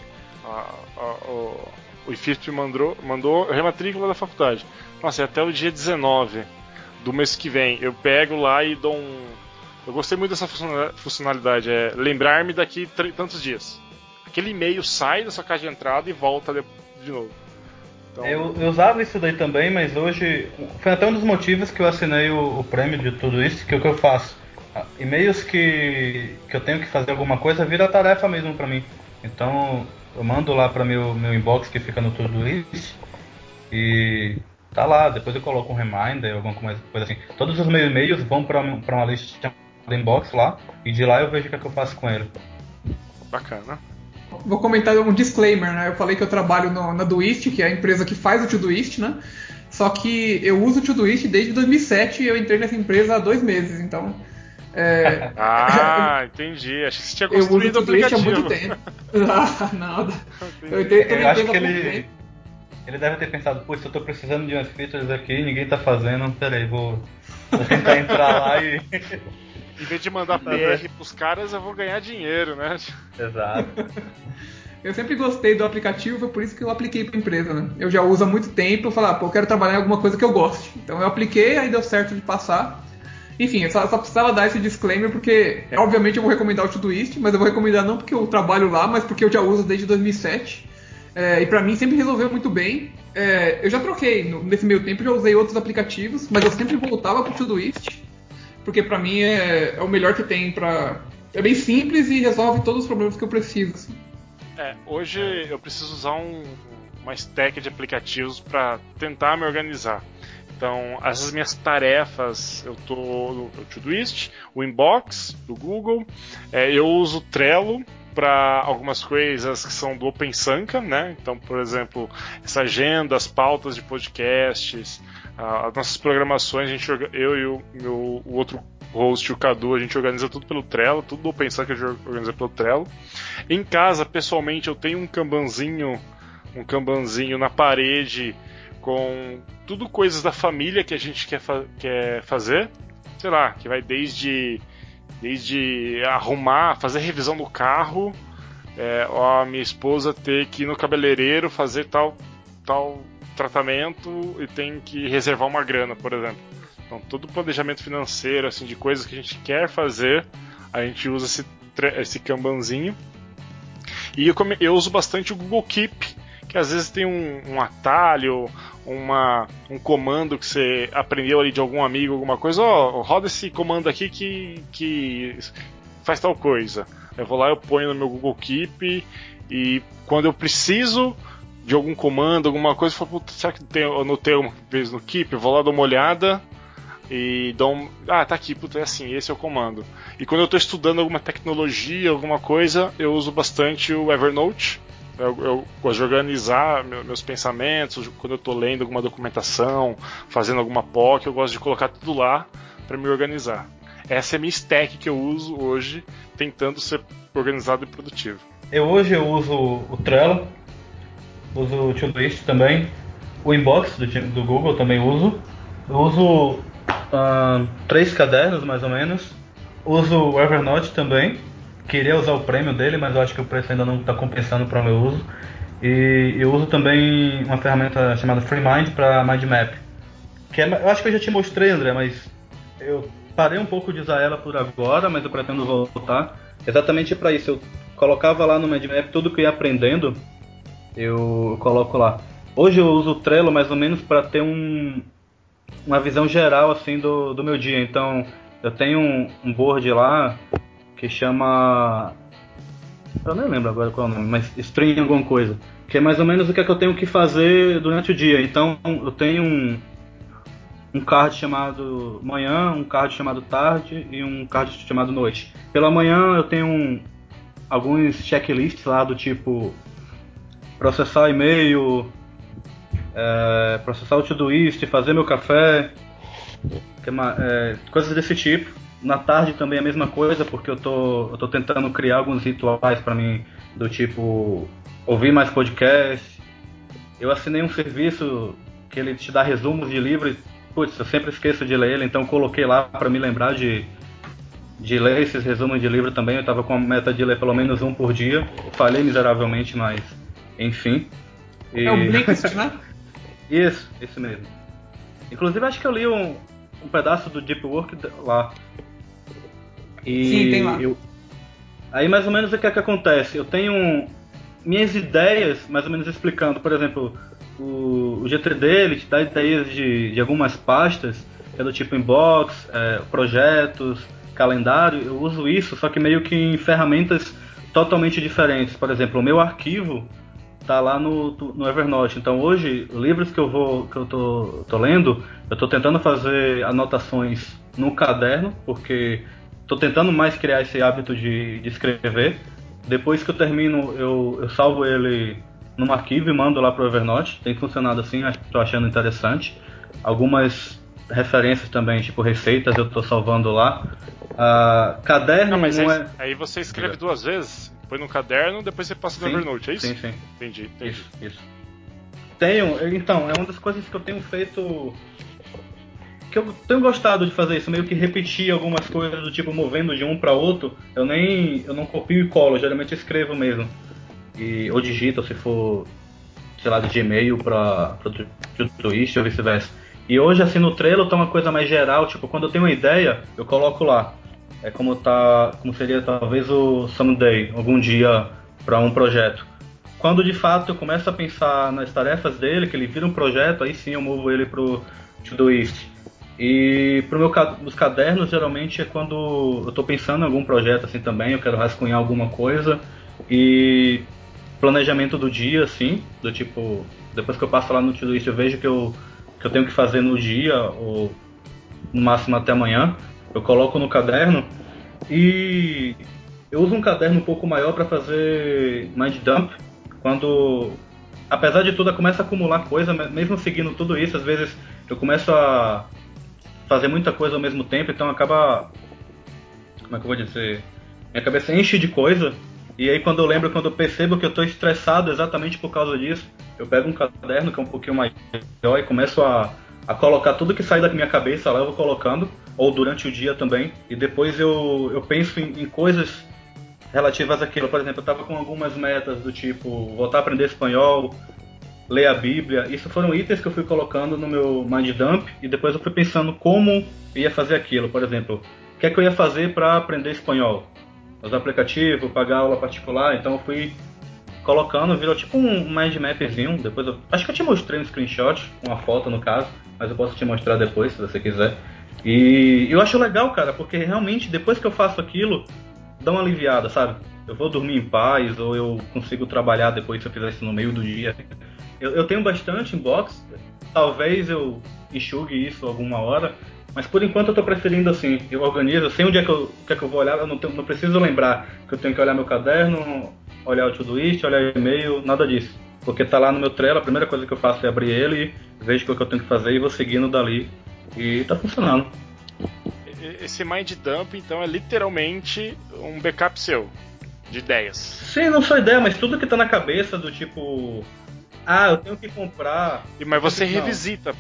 O, IFISP mandou, mandou rematrícula da faculdade. Nossa, é até o dia 19 do mês que vem. Eu pego lá e dou um. Eu gostei muito dessa funcionalidade, é lembrar-me daqui tantos dias. Aquele e-mail sai da sua caixa de entrada e volta de novo. Então... Eu, eu, usava isso daí também, mas hoje foi até um dos motivos que eu assinei o, o prêmio de tudo isso, que é o que eu faço. Ah, e-mails que, que eu tenho que fazer alguma coisa vira tarefa mesmo para mim. Então eu mando lá para meu meu inbox que fica no tudo isso e tá lá. Depois eu coloco um reminder, alguma coisa, coisa assim. Todos os meus e-mails vão para uma lista de inbox lá e de lá eu vejo o que, é que eu faço com ele. Bacana vou comentar um disclaimer, né? Eu falei que eu trabalho no, na Doist, que é a empresa que faz o Todoist, né? Só que eu uso o Todoist desde 2007 e eu entrei nessa empresa há dois meses, então... É... ah, entendi. Acho que você tinha construído eu uso o Todoist há muito tempo. ah, nada. Eu entrei eu acho que ele... Ele deve ter pensado, putz, eu tô precisando de umas features aqui, ninguém tá fazendo, peraí, vou, vou tentar entrar lá e... Em vez de mandar PR pros caras, eu vou ganhar dinheiro, né? Exato. Eu sempre gostei do aplicativo, foi por isso que eu apliquei para empresa, né? Eu já uso há muito tempo, eu falei, ah, pô, eu quero trabalhar em alguma coisa que eu goste. Então eu apliquei, aí deu certo de passar. Enfim, eu só, só precisava dar esse disclaimer porque, obviamente, eu vou recomendar o Todoist, mas eu vou recomendar não porque eu trabalho lá, mas porque eu já uso desde 2007. É, e para mim sempre resolveu muito bem. É, eu já troquei, no, nesse meio tempo já usei outros aplicativos, mas eu sempre voltava pro Todoist porque para mim é, é, o melhor que tem para é bem simples e resolve todos os problemas que eu preciso. Assim. É, hoje eu preciso usar um, uma stack de aplicativos para tentar me organizar. Então, as minhas tarefas, eu tô no Todoist, o Inbox do Google, é, eu uso Trello para algumas coisas que são do OpenSanka, né? Então, por exemplo, essa agenda, as pautas de podcasts, as nossas programações, a gente, eu e o meu o outro host, o Cadu, a gente organiza tudo pelo Trello, tudo do OpenSanka a gente organiza pelo Trello. Em casa, pessoalmente, eu tenho um Kanbanzinho, um Kanbanzinho na parede com tudo coisas da família que a gente quer, fa quer fazer. Sei lá, que vai desde desde arrumar, fazer revisão do carro, é, a minha esposa ter que ir no cabeleireiro fazer tal, tal tratamento e tem que reservar uma grana, por exemplo. Então, todo o planejamento financeiro, assim, de coisas que a gente quer fazer, a gente usa esse, esse Kanbanzinho. E eu, eu uso bastante o Google Keep, que às vezes tem um, um atalho, uma, um comando que você aprendeu ali de algum amigo, alguma coisa, ó, oh, roda esse comando aqui que, que faz tal coisa. Eu vou lá, eu ponho no meu Google Keep e quando eu preciso de algum comando, alguma coisa, eu falo, será que tem, eu anotei alguma vez no Keep? Eu vou lá, dou uma olhada e dou um, ah, tá aqui, puta, é assim, esse é o comando. E quando eu estou estudando alguma tecnologia, alguma coisa, eu uso bastante o Evernote eu, eu gosto de organizar meus pensamentos, quando eu estou lendo alguma documentação, fazendo alguma POC, eu gosto de colocar tudo lá para me organizar. Essa é a minha stack que eu uso hoje, tentando ser organizado e produtivo. Eu hoje eu uso o Trello, uso o Todoist também, o Inbox do, do Google também uso. Eu uso uh, três cadernos mais ou menos, uso o Evernote também queria usar o prêmio dele, mas eu acho que o preço ainda não está compensando para o meu uso. E eu uso também uma ferramenta chamada FreeMind para MindMap. Que é, eu acho que eu já te mostrei, André, mas eu parei um pouco de usar ela por agora, mas eu pretendo voltar. Exatamente para isso. Eu colocava lá no MindMap tudo que eu ia aprendendo, eu coloco lá. Hoje eu uso o Trello mais ou menos para ter um, uma visão geral assim do, do meu dia. Então eu tenho um, um board lá que chama. Eu nem lembro agora qual é o nome, mas String alguma coisa. Que é mais ou menos o que, é que eu tenho que fazer durante o dia. Então eu tenho um, um card chamado manhã, um card chamado tarde e um card chamado noite. Pela manhã eu tenho um, alguns checklists lá do tipo processar e-mail, é, processar o Todoist, fazer meu café, é, coisas desse tipo. Na tarde também é a mesma coisa, porque eu tô, eu tô tentando criar alguns rituais para mim, do tipo ouvir mais podcast. Eu assinei um serviço que ele te dá resumos de livros. Putz, eu sempre esqueço de ler ele, então coloquei lá para me lembrar de, de ler esses resumos de livro também. Eu tava com a meta de ler pelo menos um por dia. Falei miseravelmente, mas enfim. E... É o Blinkist, né? Isso, isso mesmo. Inclusive acho que eu li um, um pedaço do Deep Work lá. E Sim, tem lá. Eu... Aí mais ou menos o que é que acontece? Eu tenho minhas ideias, mais ou menos explicando, por exemplo, o, o GTD ele te dá ideias de, de algumas pastas, que é do tipo inbox, é, projetos, calendário, eu uso isso, só que meio que em ferramentas totalmente diferentes. Por exemplo, o meu arquivo tá lá no, no Evernote. Então hoje, livros que eu vou que eu tô, tô lendo, eu tô tentando fazer anotações no caderno, porque tô tentando mais criar esse hábito de, de escrever. Depois que eu termino, eu, eu salvo ele num arquivo e mando lá pro Evernote. Tem funcionado assim, estou achando interessante. Algumas referências também, tipo receitas, eu estou salvando lá. Uh, caderno não, mas aí, é... aí você escreve duas vezes, põe no caderno, depois você passa no sim, Evernote, é isso? Sim, sim. Entendi, entendi. Isso, isso. Tenho, então, é uma das coisas que eu tenho feito que eu tenho gostado de fazer isso, meio que repetir algumas coisas do tipo movendo de um para outro. Eu nem eu não copio e colo, geralmente escrevo mesmo. E ou digito se for sei lá de Gmail para o Twist ou vice-versa. E hoje assim no Trello tá uma coisa mais geral, tipo, quando eu tenho uma ideia, eu coloco lá. É como tá, como seria talvez o someday, algum dia para um projeto. Quando de fato eu começo a pensar nas tarefas dele, que ele vira um projeto, aí sim eu movo ele pro Todoist. E pro meu os cadernos geralmente é quando eu estou pensando em algum projeto assim também, eu quero rascunhar alguma coisa. E planejamento do dia assim, do tipo, depois que eu passo lá no Todoist eu vejo que eu que eu tenho que fazer no dia ou no máximo até amanhã, eu coloco no caderno. E eu uso um caderno um pouco maior para fazer mind dump, quando apesar de tudo, começa a acumular coisa, mesmo seguindo tudo isso, às vezes eu começo a fazer muita coisa ao mesmo tempo, então acaba. Como é que eu vou dizer? Minha cabeça enche de coisa, e aí quando eu lembro, quando eu percebo que eu estou estressado exatamente por causa disso, eu pego um caderno que é um pouquinho maior e começo a, a colocar tudo que sai da minha cabeça lá, eu vou colocando, ou durante o dia também, e depois eu, eu penso em, em coisas relativas àquilo. Por exemplo, eu estava com algumas metas do tipo voltar a aprender espanhol, ler a Bíblia. Isso foram itens que eu fui colocando no meu mind dump e depois eu fui pensando como ia fazer aquilo. Por exemplo, o que é que eu ia fazer para aprender espanhol? Os aplicativos, pagar aula particular. Então eu fui colocando, virou tipo um mind mapzinho. Depois eu, acho que eu te mostrei um screenshot, uma foto no caso, mas eu posso te mostrar depois se você quiser. E eu acho legal, cara, porque realmente depois que eu faço aquilo, dá uma aliviada, sabe? Eu vou dormir em paz ou eu consigo trabalhar depois se eu fizer isso no meio do dia. Eu, eu tenho bastante inbox, talvez eu enxugue isso alguma hora, mas por enquanto eu tô preferindo assim, eu organizo, sei onde é que eu, que é que eu vou olhar, eu não, tenho, não preciso lembrar que eu tenho que olhar meu caderno, olhar o Todoist, olhar e-mail, nada disso. Porque tá lá no meu Trello, a primeira coisa que eu faço é abrir ele, vejo o que eu tenho que fazer e vou seguindo dali. E tá funcionando esse mind dump, então, é literalmente um backup seu de ideias. Sim, não só ideia, mas tudo que tá na cabeça do tipo. Ah, eu tenho que comprar. E, mas você não. revisita.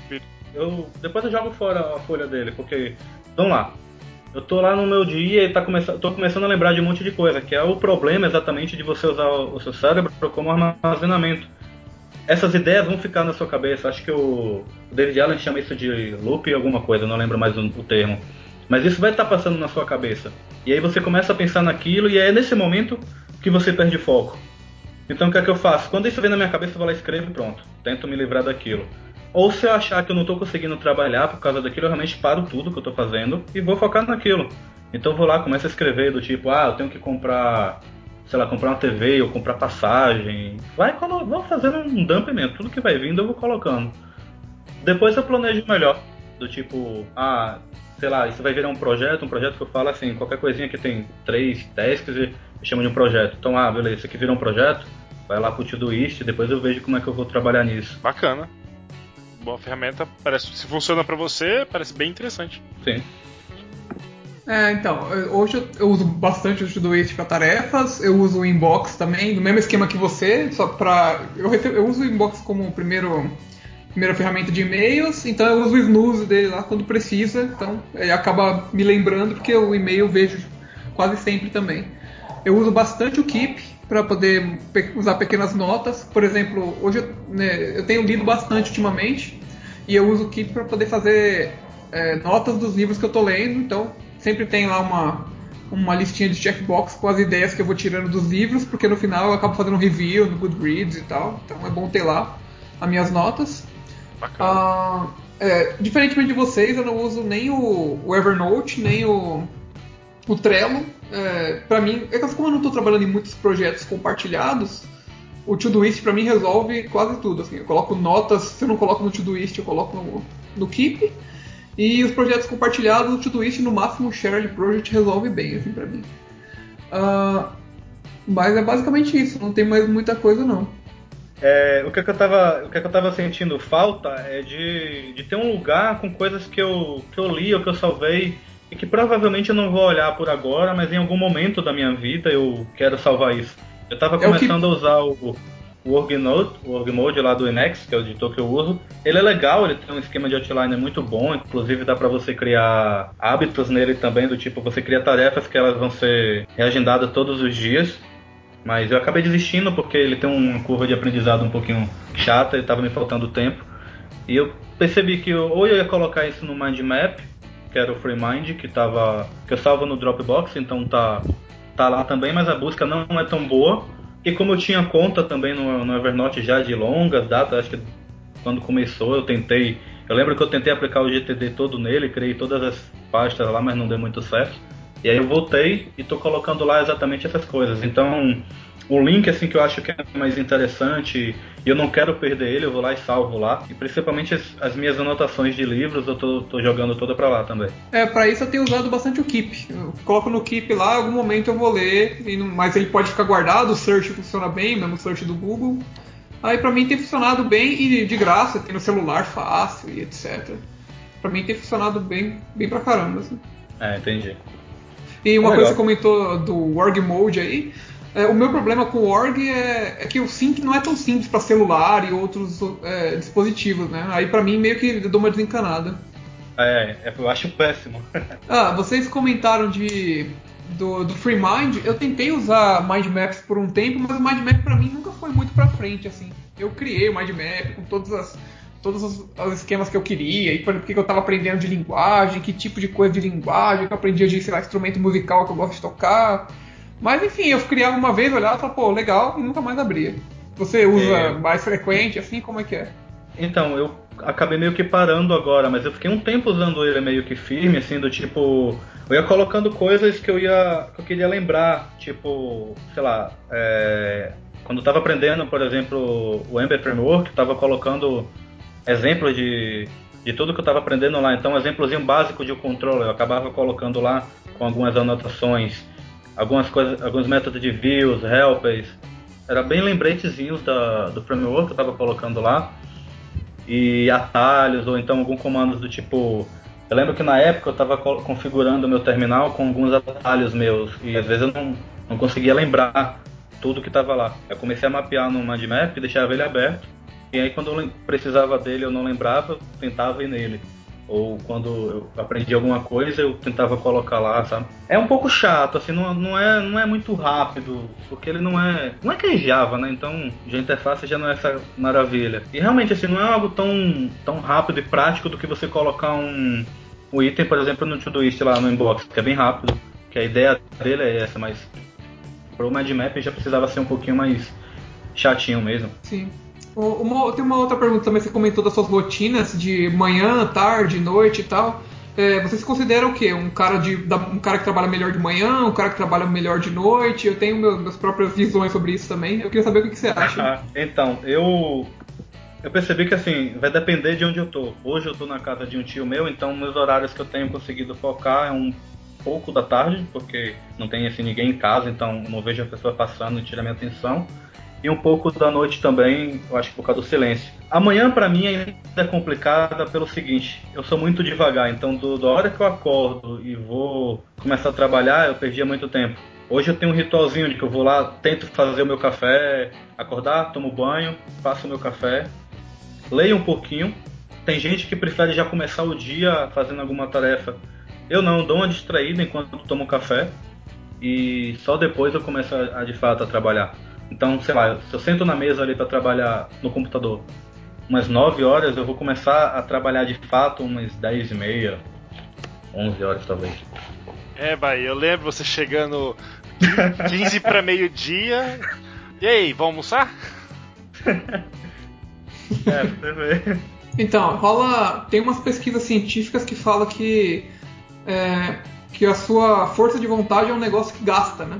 Eu, depois eu jogo fora a folha dele, porque. Vamos lá. Eu tô lá no meu dia e tá começando, tô começando a lembrar de um monte de coisa, que é o problema exatamente de você usar o, o seu cérebro como armazenamento. Essas ideias vão ficar na sua cabeça. Acho que o David Allen chama isso de loop alguma coisa, não lembro mais o, o termo. Mas isso vai estar passando na sua cabeça. E aí você começa a pensar naquilo e é nesse momento que você perde foco. Então o que é que eu faço? Quando isso vem na minha cabeça, eu vou lá e escrevo e pronto. Tento me livrar daquilo. Ou se eu achar que eu não estou conseguindo trabalhar por causa daquilo, eu realmente paro tudo que eu estou fazendo e vou focar naquilo. Então eu vou lá, começo a escrever do tipo, ah, eu tenho que comprar, sei lá, comprar uma TV ou comprar passagem. Vai, vou fazendo um dump mesmo. Tudo que vai vindo eu vou colocando. Depois eu planejo melhor. Do tipo, ah, sei lá, isso vai virar um projeto, um projeto que eu falo assim, qualquer coisinha que tem três tasks, eu chamo de um projeto. Então, ah, beleza, isso aqui virou um projeto, vai lá pro Todoist, depois eu vejo como é que eu vou trabalhar nisso. Bacana. Boa ferramenta, parece, se funciona para você, parece bem interessante. Sim. É, então, hoje eu uso bastante o Todoist para tarefas, eu uso o Inbox também, no mesmo esquema que você, só para eu, eu uso o Inbox como o primeiro primeira ferramenta de e-mails, então eu uso o snooze dele lá quando precisa, então ele acaba me lembrando porque o e-mail eu vejo quase sempre também. Eu uso bastante o Keep para poder usar pequenas notas, por exemplo, hoje eu, né, eu tenho lido bastante ultimamente e eu uso o Keep para poder fazer é, notas dos livros que eu estou lendo, então sempre tem lá uma uma listinha de checkbox com as ideias que eu vou tirando dos livros, porque no final eu acabo fazendo um review no Goodreads e tal, então é bom ter lá as minhas notas. Ah, é, diferentemente de vocês, eu não uso nem o, o Evernote, nem o, o Trello. É, para mim, é como eu não estou trabalhando em muitos projetos compartilhados, o Todoist para mim resolve quase tudo. Assim, eu coloco notas, se eu não coloco no Todoist, eu coloco no, no Keep. E os projetos compartilhados, o Todoist, no máximo o Shared Project resolve bem, assim, para mim. Uh, mas é basicamente isso, não tem mais muita coisa não. É, o, que, é que, eu tava, o que, é que eu tava sentindo falta é de, de ter um lugar com coisas que eu, que eu li ou que eu salvei e que provavelmente eu não vou olhar por agora, mas em algum momento da minha vida eu quero salvar isso. Eu tava é começando que... a usar o, o Orgmode, o Orgmode lá do Emacs, que é o editor que eu uso. Ele é legal, ele tem um esquema de outline muito bom, inclusive dá para você criar hábitos nele também, do tipo, você cria tarefas que elas vão ser reagendadas todos os dias. Mas eu acabei desistindo porque ele tem uma curva de aprendizado um pouquinho chata estava me faltando tempo. E eu percebi que eu, ou eu ia colocar isso no Mind Map, que era o FreeMind, que, tava, que eu salvo no Dropbox, então tá, tá lá também, mas a busca não é tão boa. E como eu tinha conta também no, no Evernote já de longas datas, acho que quando começou eu tentei. Eu lembro que eu tentei aplicar o GTD todo nele, criei todas as pastas lá, mas não deu muito certo. E aí eu voltei e tô colocando lá exatamente essas coisas. Então, o link assim que eu acho que é mais interessante e eu não quero perder ele, eu vou lá e salvo lá. E principalmente as, as minhas anotações de livros eu tô, tô jogando toda para lá também. É, para isso eu tenho usado bastante o Keep. Eu coloco no Keep lá, em algum momento eu vou ler, mas ele pode ficar guardado, o search funciona bem, mesmo o search do Google. Aí para mim tem funcionado bem e de graça, tem no celular fácil e etc. Para mim tem funcionado bem, bem pra caramba. Assim. É, entendi. E uma coisa que você comentou do Org Mode aí, é, o meu problema com o Org é, é, que o sync não é tão simples para celular e outros é, dispositivos, né? Aí para mim meio que dou uma desencanada. É, é eu acho péssimo. ah, vocês comentaram de do, do Free Mind, eu tentei usar Mind Maps por um tempo, mas o Mind Map para mim nunca foi muito para frente assim. Eu criei o Mind Map com todas as todos os, os, esquemas que eu queria, e por que eu estava aprendendo de linguagem, que tipo de coisa de linguagem, que eu aprendia de, sei lá, instrumento musical que eu gosto de tocar. Mas enfim, eu criava uma vez, olhava e falava, pô, legal, e nunca mais abria. Você usa é... mais frequente, assim, como é que é? Então, eu acabei meio que parando agora, mas eu fiquei um tempo usando ele meio que firme, assim, do tipo. Eu ia colocando coisas que eu ia. que eu queria lembrar, tipo, sei lá, é, quando eu estava aprendendo, por exemplo, o Ember Framework, estava colocando exemplos de, de tudo que eu estava aprendendo lá. Então, um exemplozinho básico de um controller, eu acabava colocando lá com algumas anotações, algumas coisas, alguns métodos de views, helpers. Era bem lembretezinhos da, do framework que eu estava colocando lá. E atalhos, ou então algum comandos do tipo. Eu lembro que na época eu estava configurando meu terminal com alguns atalhos meus, e às vezes eu não, não conseguia lembrar tudo que estava lá. Eu comecei a mapear no Mindmap deixava ele aberto e aí quando eu precisava dele eu não lembrava, tentava ir nele. Ou quando eu aprendi alguma coisa, eu tentava colocar lá, sabe? É um pouco chato, assim, não, não, é, não é muito rápido, porque ele não é. Não é que é Java, né? Então a interface já não é essa maravilha. E realmente, assim, não é algo tão, tão rápido e prático do que você colocar um, um item, por exemplo, no Todoist lá no inbox, que é bem rápido, que a ideia dele é essa, mas para o Map já precisava ser um pouquinho mais chatinho mesmo. Sim. Uma, tem uma outra pergunta também, você comentou das suas rotinas de manhã, tarde, noite e tal. É, você se considera o quê? Um cara, de, um cara que trabalha melhor de manhã, um cara que trabalha melhor de noite? Eu tenho meus, minhas próprias visões sobre isso também. Eu queria saber o que, que você acha. Ah, então, eu eu percebi que assim, vai depender de onde eu tô. Hoje eu tô na casa de um tio meu, então meus horários que eu tenho conseguido focar é um pouco da tarde, porque não tem assim ninguém em casa, então não vejo a pessoa passando e tira minha atenção e um pouco da noite também, eu acho que por causa do silêncio. Amanhã para mim ainda é complicada pelo seguinte, eu sou muito devagar, então do, da hora que eu acordo e vou começar a trabalhar, eu perdia muito tempo. Hoje eu tenho um ritualzinho de que eu vou lá, tento fazer o meu café, acordar, tomo banho, faço o meu café, leio um pouquinho. Tem gente que prefere já começar o dia fazendo alguma tarefa. Eu não, dou uma distraída enquanto tomo café e só depois eu começo a, a de fato a trabalhar. Então, sei lá, se eu sento na mesa ali para trabalhar no computador umas 9 horas, eu vou começar a trabalhar de fato umas 10 e meia, 11 horas talvez. É, Bahia, eu lembro você chegando 15 para meio-dia. E aí, vamos almoçar? é, você vê. Então, rola. Tem umas pesquisas científicas que falam que. É, que a sua força de vontade é um negócio que gasta, né?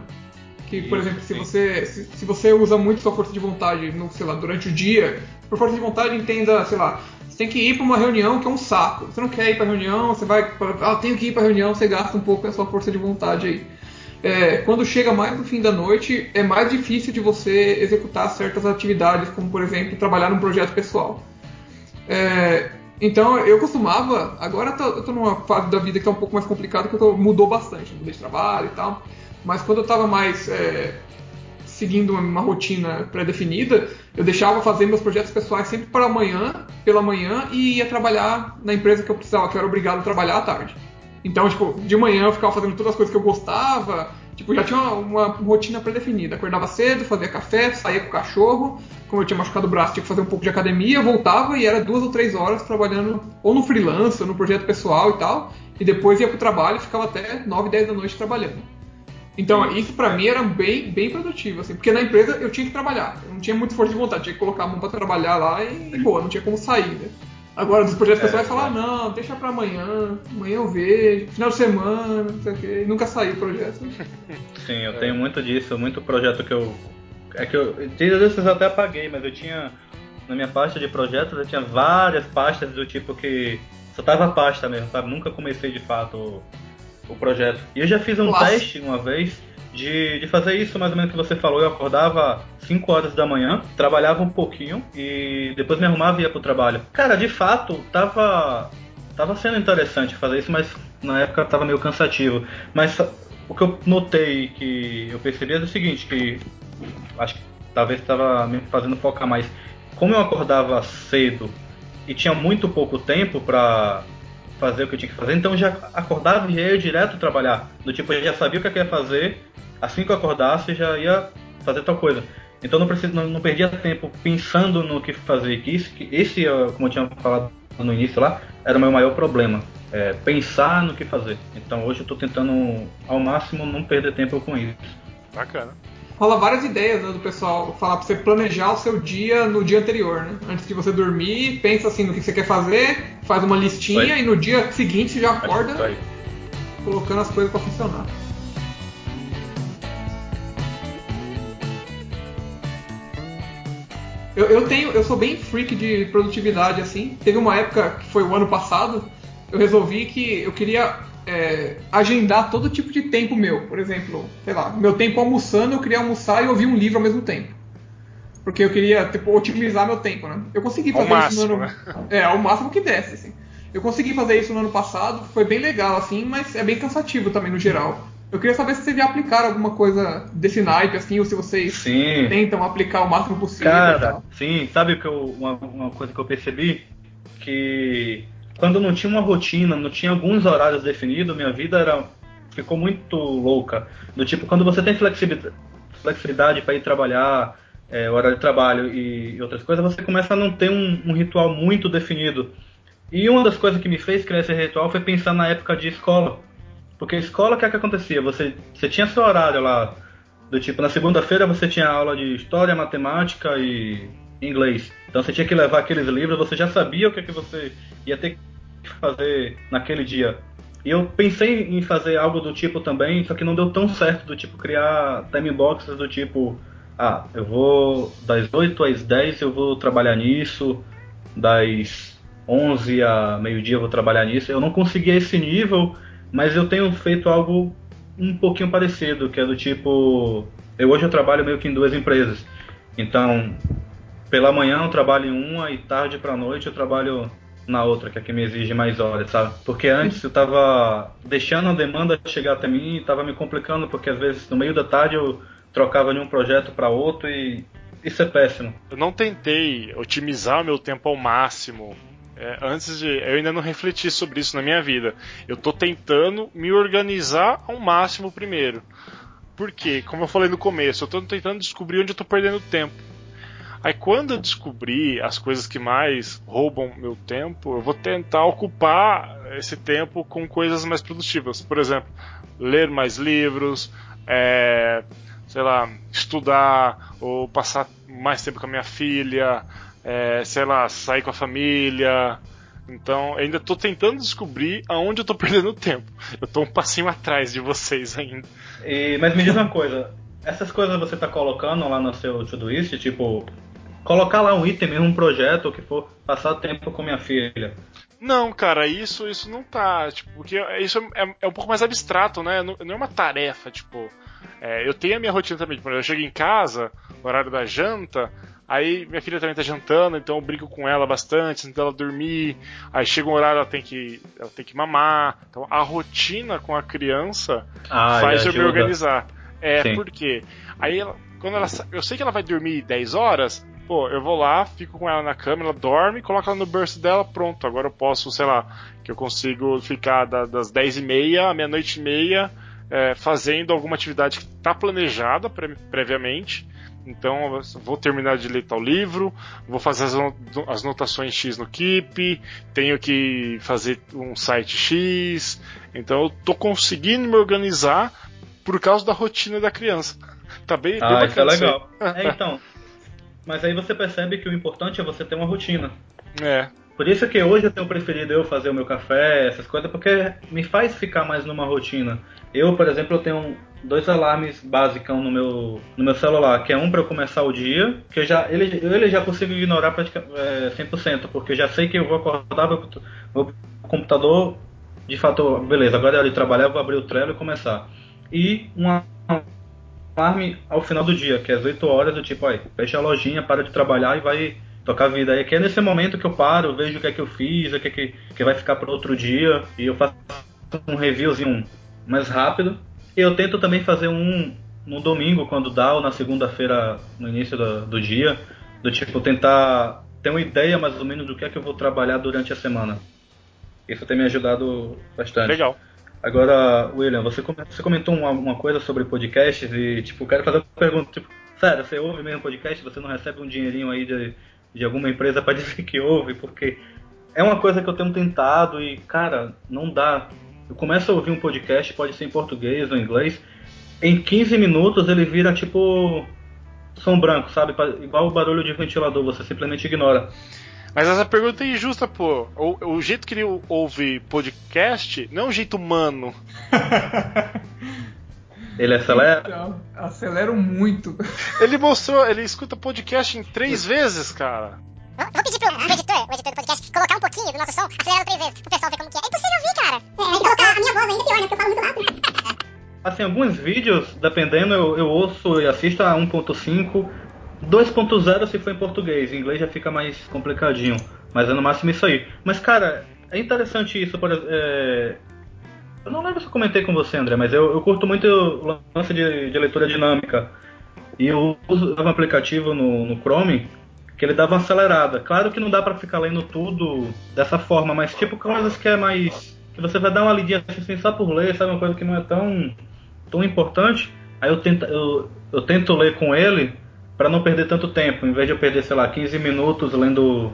Que, por exemplo, se você, se, se, você usa muito sua força de vontade, no, sei lá, durante o dia, por força de vontade entenda, sei lá, você tem que ir para uma reunião que é um saco. Você não quer ir para reunião, você vai, ah, tenho que ir para reunião, você gasta um pouco a sua força de vontade aí. É, quando chega mais no fim da noite, é mais difícil de você executar certas atividades, como por exemplo trabalhar num projeto pessoal. É, então eu costumava, agora eu tô, eu tô numa fase da vida que tá um pouco mais complicada, que tô, mudou bastante, mudei de trabalho e tal. Mas quando eu estava mais é, seguindo uma rotina pré-definida, eu deixava fazer meus projetos pessoais sempre para amanhã, pela manhã, e ia trabalhar na empresa que eu precisava, que eu era obrigado a trabalhar à tarde. Então, tipo, de manhã eu ficava fazendo todas as coisas que eu gostava, tipo, já tinha uma, uma rotina pré-definida. Acordava cedo, fazia café, saía com o cachorro, como eu tinha machucado o braço, tinha que fazer um pouco de academia, voltava e era duas ou três horas trabalhando ou no freelance, ou no projeto pessoal e tal, e depois ia pro trabalho e ficava até 9, 10 da noite trabalhando. Então, isso para mim era bem, bem produtivo, assim, porque na empresa eu tinha que trabalhar, eu não tinha muito força de vontade, tinha que colocar a mão para trabalhar lá e, e, boa, não tinha como sair, né? Agora, dos projetos é, pessoais, vai falar, não, deixa pra amanhã, amanhã eu vejo, final de semana, não sei o quê. E nunca saiu o projeto. Sim, eu é. tenho muito disso, muito projeto que eu. É que eu. Dias desses eu até apaguei, mas eu tinha. Na minha pasta de projetos, eu tinha várias pastas do tipo que. Só tava pasta mesmo, sabe? Nunca comecei de fato o, projeto. E eu já fiz um Nossa. teste uma vez de, de fazer isso mais ou menos que você falou. Eu acordava 5 horas da manhã, trabalhava um pouquinho e depois me arrumava e ia pro trabalho. Cara, de fato, tava, tava sendo interessante fazer isso, mas na época tava meio cansativo. Mas o que eu notei que eu percebi é o seguinte, que acho que talvez estava me fazendo focar mais. Como eu acordava cedo e tinha muito pouco tempo para fazer o que eu tinha que fazer, então já acordava e ia direto trabalhar. Do tipo, eu já sabia o que eu ia fazer assim que eu acordasse já ia fazer tal coisa. Então não, preciso, não, não perdia tempo pensando no que fazer. Que esse, esse, como eu tinha falado no início lá, era o meu maior problema. É, pensar no que fazer. Então hoje eu estou tentando ao máximo não perder tempo com isso. Bacana. Rola várias ideias né, do pessoal falar para você planejar o seu dia no dia anterior, né? Antes de você dormir, pensa assim no que você quer fazer, faz uma listinha e no dia seguinte você já acorda colocando as coisas para funcionar. Eu, eu tenho, eu sou bem freak de produtividade assim. Teve uma época que foi o ano passado, eu resolvi que eu queria é, agendar todo tipo de tempo meu. Por exemplo, sei lá, meu tempo almoçando, eu queria almoçar e ouvir um livro ao mesmo tempo. Porque eu queria tipo, otimizar meu tempo, né? Eu consegui fazer ao isso máximo, no ano. Né? É, ao máximo que desse, assim. Eu consegui fazer isso no ano passado, foi bem legal, assim, mas é bem cansativo também no geral. Eu queria saber se vocês já aplicaram alguma coisa desse naipe, assim, ou se vocês sim. tentam aplicar o máximo possível. Cara, sim, sabe o que eu, uma, uma coisa que eu percebi? Que quando não tinha uma rotina, não tinha alguns horários definidos, minha vida era ficou muito louca. Do tipo, quando você tem flexibilidade, para ir trabalhar, é, horário de trabalho e, e, outras coisas, você começa a não ter um, um, ritual muito definido. E uma das coisas que me fez criar esse ritual foi pensar na época de escola. Porque escola, o que, é que acontecia? Você, você tinha seu horário lá, do tipo, na segunda-feira você tinha aula de história, matemática e inglês. Então você tinha que levar aqueles livros, você já sabia o que, é que você ia ter que fazer naquele dia. E eu pensei em fazer algo do tipo também, só que não deu tão certo, do tipo criar time boxes do tipo, ah, eu vou das 8 às 10 eu vou trabalhar nisso, das 11 a meio-dia eu vou trabalhar nisso. Eu não conseguia esse nível mas eu tenho feito algo um pouquinho parecido, que é do tipo, eu hoje eu trabalho meio que em duas empresas. Então, pela manhã eu trabalho em uma e tarde para noite eu trabalho na outra, que é que me exige mais horas, sabe? Porque antes eu tava deixando a demanda chegar até mim e tava me complicando, porque às vezes no meio da tarde eu trocava de um projeto para outro e isso é péssimo. Eu não tentei otimizar meu tempo ao máximo é, antes de. Eu ainda não refleti sobre isso na minha vida. Eu tô tentando me organizar ao máximo primeiro. Porque, como eu falei no começo, eu tô tentando descobrir onde eu tô perdendo tempo. Aí quando eu descobrir as coisas que mais roubam meu tempo, eu vou tentar ocupar esse tempo com coisas mais produtivas. Por exemplo, ler mais livros, é, sei lá, estudar ou passar mais tempo com a minha filha, é, sei lá, sair com a família. Então, ainda estou tentando descobrir aonde eu estou perdendo tempo. Eu estou um passinho atrás de vocês ainda. E, mas me diz uma coisa, essas coisas você está colocando lá no seu Todoist, tipo, colocar lá um item, um projeto, ou que for, passar tempo com minha filha. Não, cara, isso isso não tá, tipo, porque isso é, é um pouco mais abstrato, né? Não, não é uma tarefa, tipo, é, eu tenho a minha rotina também, exemplo, eu chego em casa, horário da janta, Aí minha filha também tá jantando, então eu brinco com ela bastante, antes dela dormir. Aí chega um horário, ela tem que, ela tem que mamar. Então a rotina com a criança ah, faz eu me organizar. É, Sim. porque aí ela, quando ela, eu sei que ela vai dormir 10 horas, pô, eu vou lá, fico com ela na cama, ela dorme, coloco ela no berço dela, pronto. Agora eu posso, sei lá, que eu consigo ficar das 10 e meia à meia-noite e meia é, fazendo alguma atividade que está planejada pre previamente então vou terminar de ler tal livro, vou fazer as, as notações X no Keep, tenho que fazer um site X. Então eu tô conseguindo me organizar por causa da rotina da criança. Tá bem, ah, bem isso é legal. é, então. Mas aí você percebe que o importante é você ter uma rotina. É. Por isso que hoje eu tenho preferido eu fazer o meu café, essas coisas, porque me faz ficar mais numa rotina. Eu, por exemplo, eu tenho dois alarmes básicos no meu, no meu celular, que é um para eu começar o dia, que eu já, ele, ele já consigo ignorar praticamente é, 100%, porque eu já sei que eu vou acordar, vou, vou pro computador, de fato, beleza, agora é hora de trabalhar, eu vou abrir o Trello e começar. E um alarme ao final do dia, que é às 8 horas, do tipo, aí, fecha a lojinha, para de trabalhar e vai tocar a vida. Aí que é nesse momento que eu paro, vejo o que é que eu fiz, o que é que, que vai ficar para outro dia, e eu faço um reviewzinho mais rápido e eu tento também fazer um no domingo, quando dá, ou na segunda-feira, no início do, do, dia, do tipo, tentar ter uma ideia mais ou menos do que é que eu vou trabalhar durante a semana. Isso tem me ajudado bastante. Legal. Agora, William, você, você comentou uma, uma coisa sobre podcasts e, tipo, quero fazer uma pergunta, tipo, sério, você ouve mesmo podcast, você não recebe um dinheirinho aí de, de alguma empresa para dizer que ouve, porque é uma coisa que eu tenho tentado e, cara, não dá eu começo a ouvir um podcast, pode ser em português ou em inglês, em 15 minutos ele vira tipo som branco, sabe? Igual o barulho de ventilador, você simplesmente ignora. Mas essa pergunta é injusta, pô. O, o jeito que ele ouve podcast não é um jeito humano. ele acelera? Então, acelero muito. Ele mostrou, ele escuta podcast em três vezes, cara. Eu vou pedir pro, editor, o editor do podcast, colocar um pouquinho do nosso som, acelerado três vezes, pro pessoal ver como que é. É impossível ouvir, cara. É, colocar a minha voz ainda pior, né? Porque eu falo muito rápido. Assim, alguns vídeos, dependendo, eu, eu ouço e assisto a 1.5, 2.0 se for em português, em inglês já fica mais complicadinho, mas é no máximo isso aí. Mas, cara, é interessante isso, por é... Eu não lembro se eu comentei com você, André, mas eu, eu curto muito o lance de, de leitura dinâmica. E eu uso um aplicativo no, no Chrome que ele dava uma acelerada. Claro que não dá para ficar lendo tudo dessa forma, mas tipo coisas que é mais que você vai dar uma lidinha assim só por ler, sabe uma coisa que não é tão tão importante. Aí eu tento eu, eu tento ler com ele para não perder tanto tempo, em vez de eu perder, sei lá, 15 minutos lendo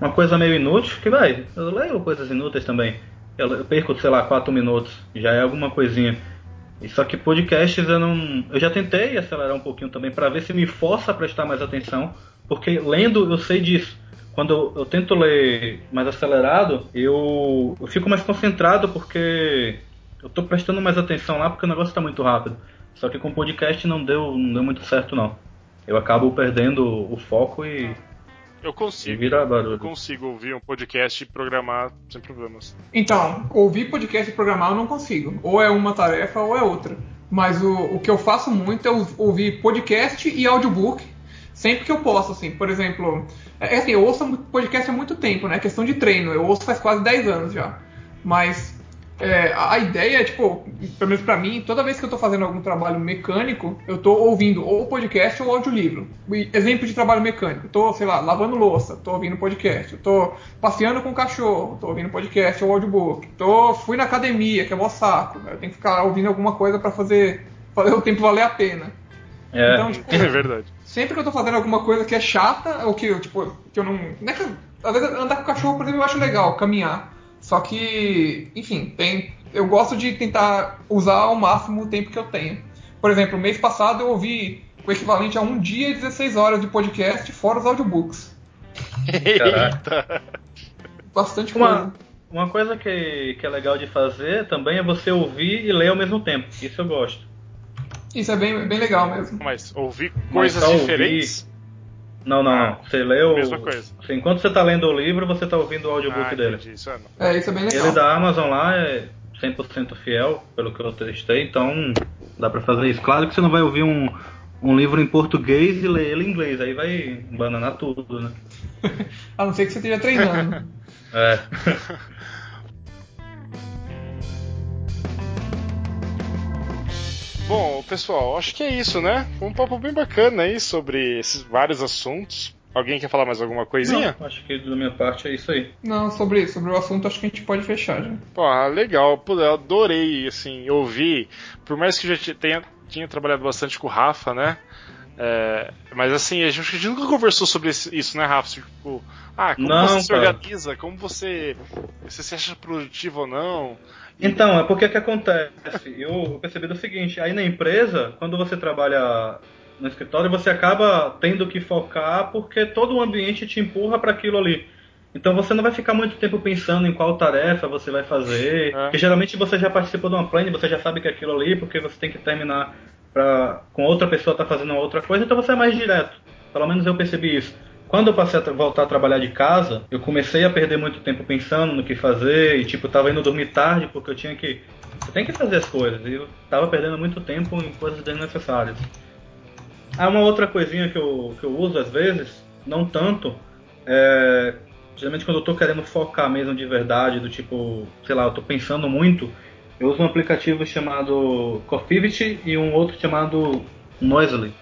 uma coisa meio inútil, que vai, eu leio coisas inúteis também. Eu, eu perco, sei lá, 4 minutos, já é alguma coisinha. Só que podcasts eu não. Eu já tentei acelerar um pouquinho também para ver se me força a prestar mais atenção, porque lendo eu sei disso. Quando eu, eu tento ler mais acelerado, eu, eu, fico mais concentrado porque eu estou prestando mais atenção lá porque o negócio está muito rápido. Só que com podcast não deu, não deu muito certo não. Eu acabo perdendo o foco e eu consigo. Eu consigo ouvir um podcast e programar sem problemas. Então, ouvir podcast e programar eu não consigo. Ou é uma tarefa ou é outra. Mas o, o que eu faço muito é ouvir podcast e audiobook sempre que eu posso, assim. Por exemplo, é, é assim, eu ouço podcast há muito tempo, né? É questão de treino. Eu ouço faz quase 10 anos já. Mas é, a ideia é, tipo, pelo menos pra mim, toda vez que eu tô fazendo algum trabalho mecânico, eu tô ouvindo ou podcast ou audiolivro. Exemplo de trabalho mecânico, tô, sei lá, lavando louça, tô ouvindo podcast. Eu tô passeando com o cachorro, tô ouvindo podcast ou audiobook. Tô, fui na academia, que é mó saco. Eu tenho que ficar ouvindo alguma coisa para fazer, fazer o tempo valer a pena. É, então, tipo, é verdade. Sempre que eu tô fazendo alguma coisa que é chata, ou que, tipo, que eu não. não é que, às vezes andar com o cachorro, por exemplo, eu acho legal, caminhar. Só que, enfim, tem, eu gosto de tentar usar ao máximo o tempo que eu tenho. Por exemplo, mês passado eu ouvi o equivalente a um dia e 16 horas de podcast, fora os audiobooks. Eita! Bastante uma, coisa. Uma coisa que, que é legal de fazer também é você ouvir e ler ao mesmo tempo. Isso eu gosto. Isso é bem, bem legal mesmo. Mas ouvir coisas Mas diferentes? Ouvir não, não, ah, não. Você leu. Mesma coisa. Enquanto você está lendo o livro, você está ouvindo o audiobook ah, dele. Isso é, é, isso é bem legal. Ele da Amazon lá é 100% fiel, pelo que eu testei, então dá para fazer isso. Claro que você não vai ouvir um, um livro em português e ler ele em inglês, aí vai bananar tudo, né? A não ser que você esteja treinando. é. Bom, pessoal, acho que é isso, né? Foi um papo bem bacana aí sobre esses vários assuntos. Alguém quer falar mais alguma coisinha? Não, acho que da minha parte é isso aí. Não, sobre, sobre o assunto acho que a gente pode fechar já. Pô, legal. Pô, eu adorei, assim, ouvir. Por mais que eu já tenha, tinha trabalhado bastante com o Rafa, né? É, mas assim, a gente, a gente, nunca conversou sobre isso, né, Rafa? Tipo, ah, como não, você se cara. organiza, como você, você se acha produtivo ou não. Então, é porque que acontece? Eu percebi o seguinte, aí na empresa, quando você trabalha no escritório, você acaba tendo que focar porque todo o ambiente te empurra para aquilo ali. Então você não vai ficar muito tempo pensando em qual tarefa você vai fazer. É. Porque geralmente você já participou de uma plane, você já sabe que é aquilo ali, porque você tem que terminar pra, com outra pessoa tá fazendo outra coisa, então você é mais direto. Pelo menos eu percebi isso. Quando eu passei a voltar a trabalhar de casa, eu comecei a perder muito tempo pensando no que fazer e tipo, tava indo dormir tarde porque eu tinha que você tem que fazer as coisas e eu tava perdendo muito tempo em coisas desnecessárias. Há uma outra coisinha que eu, que eu uso às vezes, não tanto, é, geralmente quando eu tô querendo focar mesmo de verdade, do tipo, sei lá, eu tô pensando muito, eu uso um aplicativo chamado Coffivity e um outro chamado Noisely.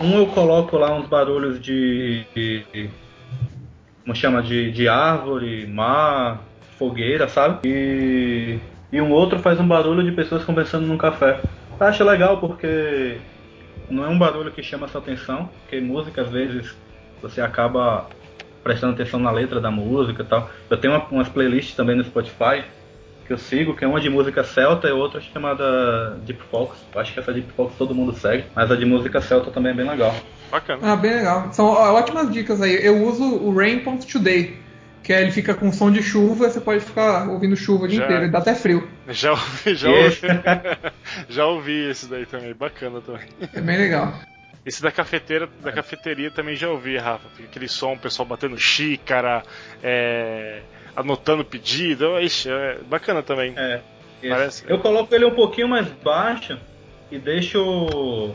Um eu coloco lá uns barulhos de, como chama de, de árvore, mar, fogueira, sabe? E, e um outro faz um barulho de pessoas conversando num café. Eu acho legal porque não é um barulho que chama sua atenção, porque música às vezes você acaba prestando atenção na letra da música e tal. Eu tenho uma, umas playlists também no Spotify que eu sigo, que é uma de música celta e outra chamada Deep Fox. Eu acho que essa Deep Fox todo mundo segue, mas a de música celta também é bem legal. Bacana. Ah, bem legal. São ótimas dicas aí. Eu uso o Rain.today, que é, ele fica com som de chuva, você pode ficar ouvindo chuva o dia já, inteiro, dá até frio. Já ouvi, já ouvi. já ouvi esse daí também, bacana também. É bem legal. Esse da cafeteira, da cafeteria também já ouvi, Rafa. Aquele som, o pessoal batendo xícara, é, anotando pedido. Ixi, é bacana também. É. Parece... Eu coloco ele um pouquinho mais baixo e deixo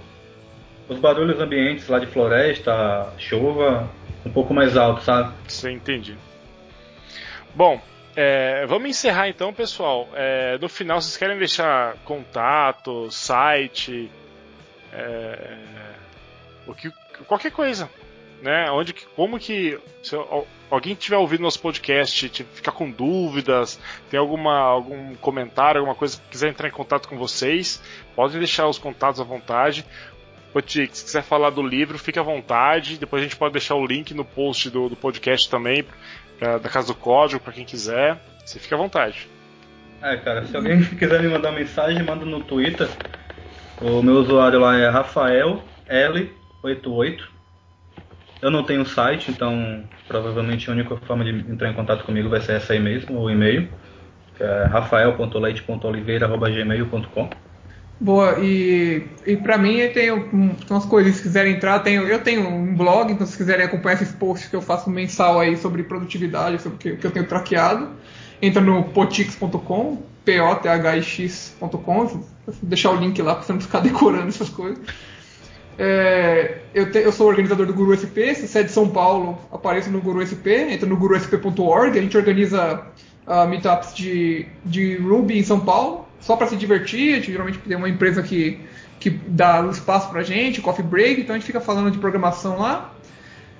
os barulhos ambientes lá de floresta, chuva, um pouco mais alto, sabe? Sim, entendi. Bom, é, vamos encerrar então, pessoal. É, no final, vocês querem deixar contato, site, é, o que, qualquer coisa, né? Onde, como que se alguém tiver ouvido nosso podcast, ficar com dúvidas, tem alguma algum comentário, alguma coisa que quiser entrar em contato com vocês, podem deixar os contatos à vontade. Se quiser falar do livro, fique à vontade. Depois a gente pode deixar o link no post do, do podcast também, pra, da Casa do Código, para quem quiser. Você fica à vontade. É, cara, se alguém quiser me mandar mensagem, manda no Twitter. O meu usuário lá é Rafael L88. Eu não tenho site, então provavelmente a única forma de entrar em contato comigo vai ser essa aí mesmo, o e-mail, que é rafael.leite.oliveira.gmail.com. Boa, e, e para mim eu tenho umas coisas, se quiserem entrar, tenho, eu tenho um blog, então se quiserem acompanhar esses posts que eu faço mensal aí sobre produtividade, sobre o que, que eu tenho traqueado, entra no potix.com, p-o-t-h-i-x.com, vou deixar o link lá para você não ficar decorando essas coisas. É, eu, te, eu, sou organizador do Guru SP, se você é de São Paulo, apareça no Guru SP, entra no gurusp.org, a gente organiza uh, meetups de, de Ruby em São Paulo, só para se divertir. A gente geralmente tem uma empresa que, que dá espaço para a gente, coffee break, então a gente fica falando de programação lá.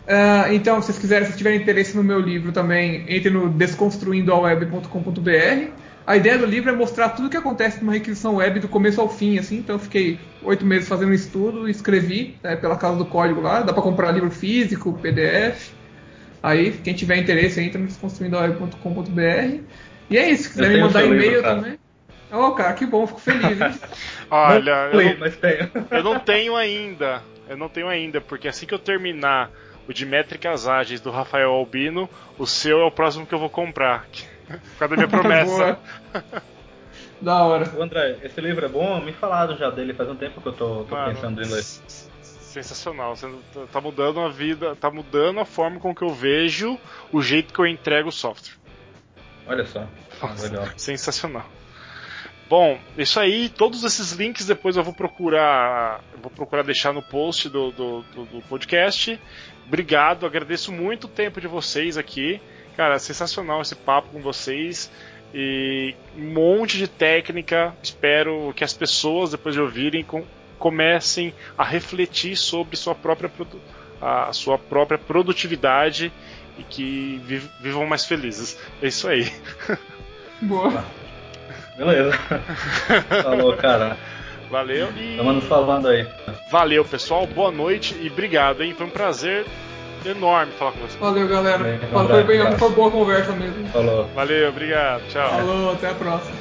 Uh, então, se vocês quiserem, se tiverem interesse no meu livro também, entre no desconstruindoaweb.com.br. A ideia do livro é mostrar tudo o que acontece numa requisição web do começo ao fim, assim. Então, eu fiquei oito meses fazendo um estudo e escrevi né, pela casa do código lá. Dá para comprar livro físico, PDF. Aí, quem tiver interesse, entra no desconstruindoaweb.com.br. E é isso. Se quiser me mandar e-mail também. Oh, cara, que bom, fico feliz. Hein? Olha, eu, não, eu não tenho ainda. Eu não tenho ainda, porque assim que eu terminar o de métricas ágeis do Rafael Albino, o seu é o próximo que eu vou comprar. Por causa da minha promessa. da hora. O André, esse livro é bom? Me falaram já dele faz um tempo que eu tô, tô Mano, pensando em ler. Sensacional, tá, tá mudando a vida, tá mudando a forma com que eu vejo o jeito que eu entrego o software. Olha só, Nossa, legal. Sensacional. Bom, isso aí, todos esses links depois eu vou procurar, eu vou procurar deixar no post do, do, do, do podcast. Obrigado, agradeço muito o tempo de vocês aqui. Cara, sensacional esse papo com vocês. E um monte de técnica. Espero que as pessoas, depois de ouvirem, com, comecem a refletir sobre sua própria, a sua própria produtividade e que vivam mais felizes. É isso aí. Boa. Beleza. Falou, cara. Valeu e. Estamos falando aí. Valeu, pessoal. Boa noite e obrigado, hein? Foi um prazer enorme falar com você. Valeu, galera. Bem, foi, bem, foi boa conversa mesmo. Falou. Valeu, obrigado. Tchau. Falou, até a próxima.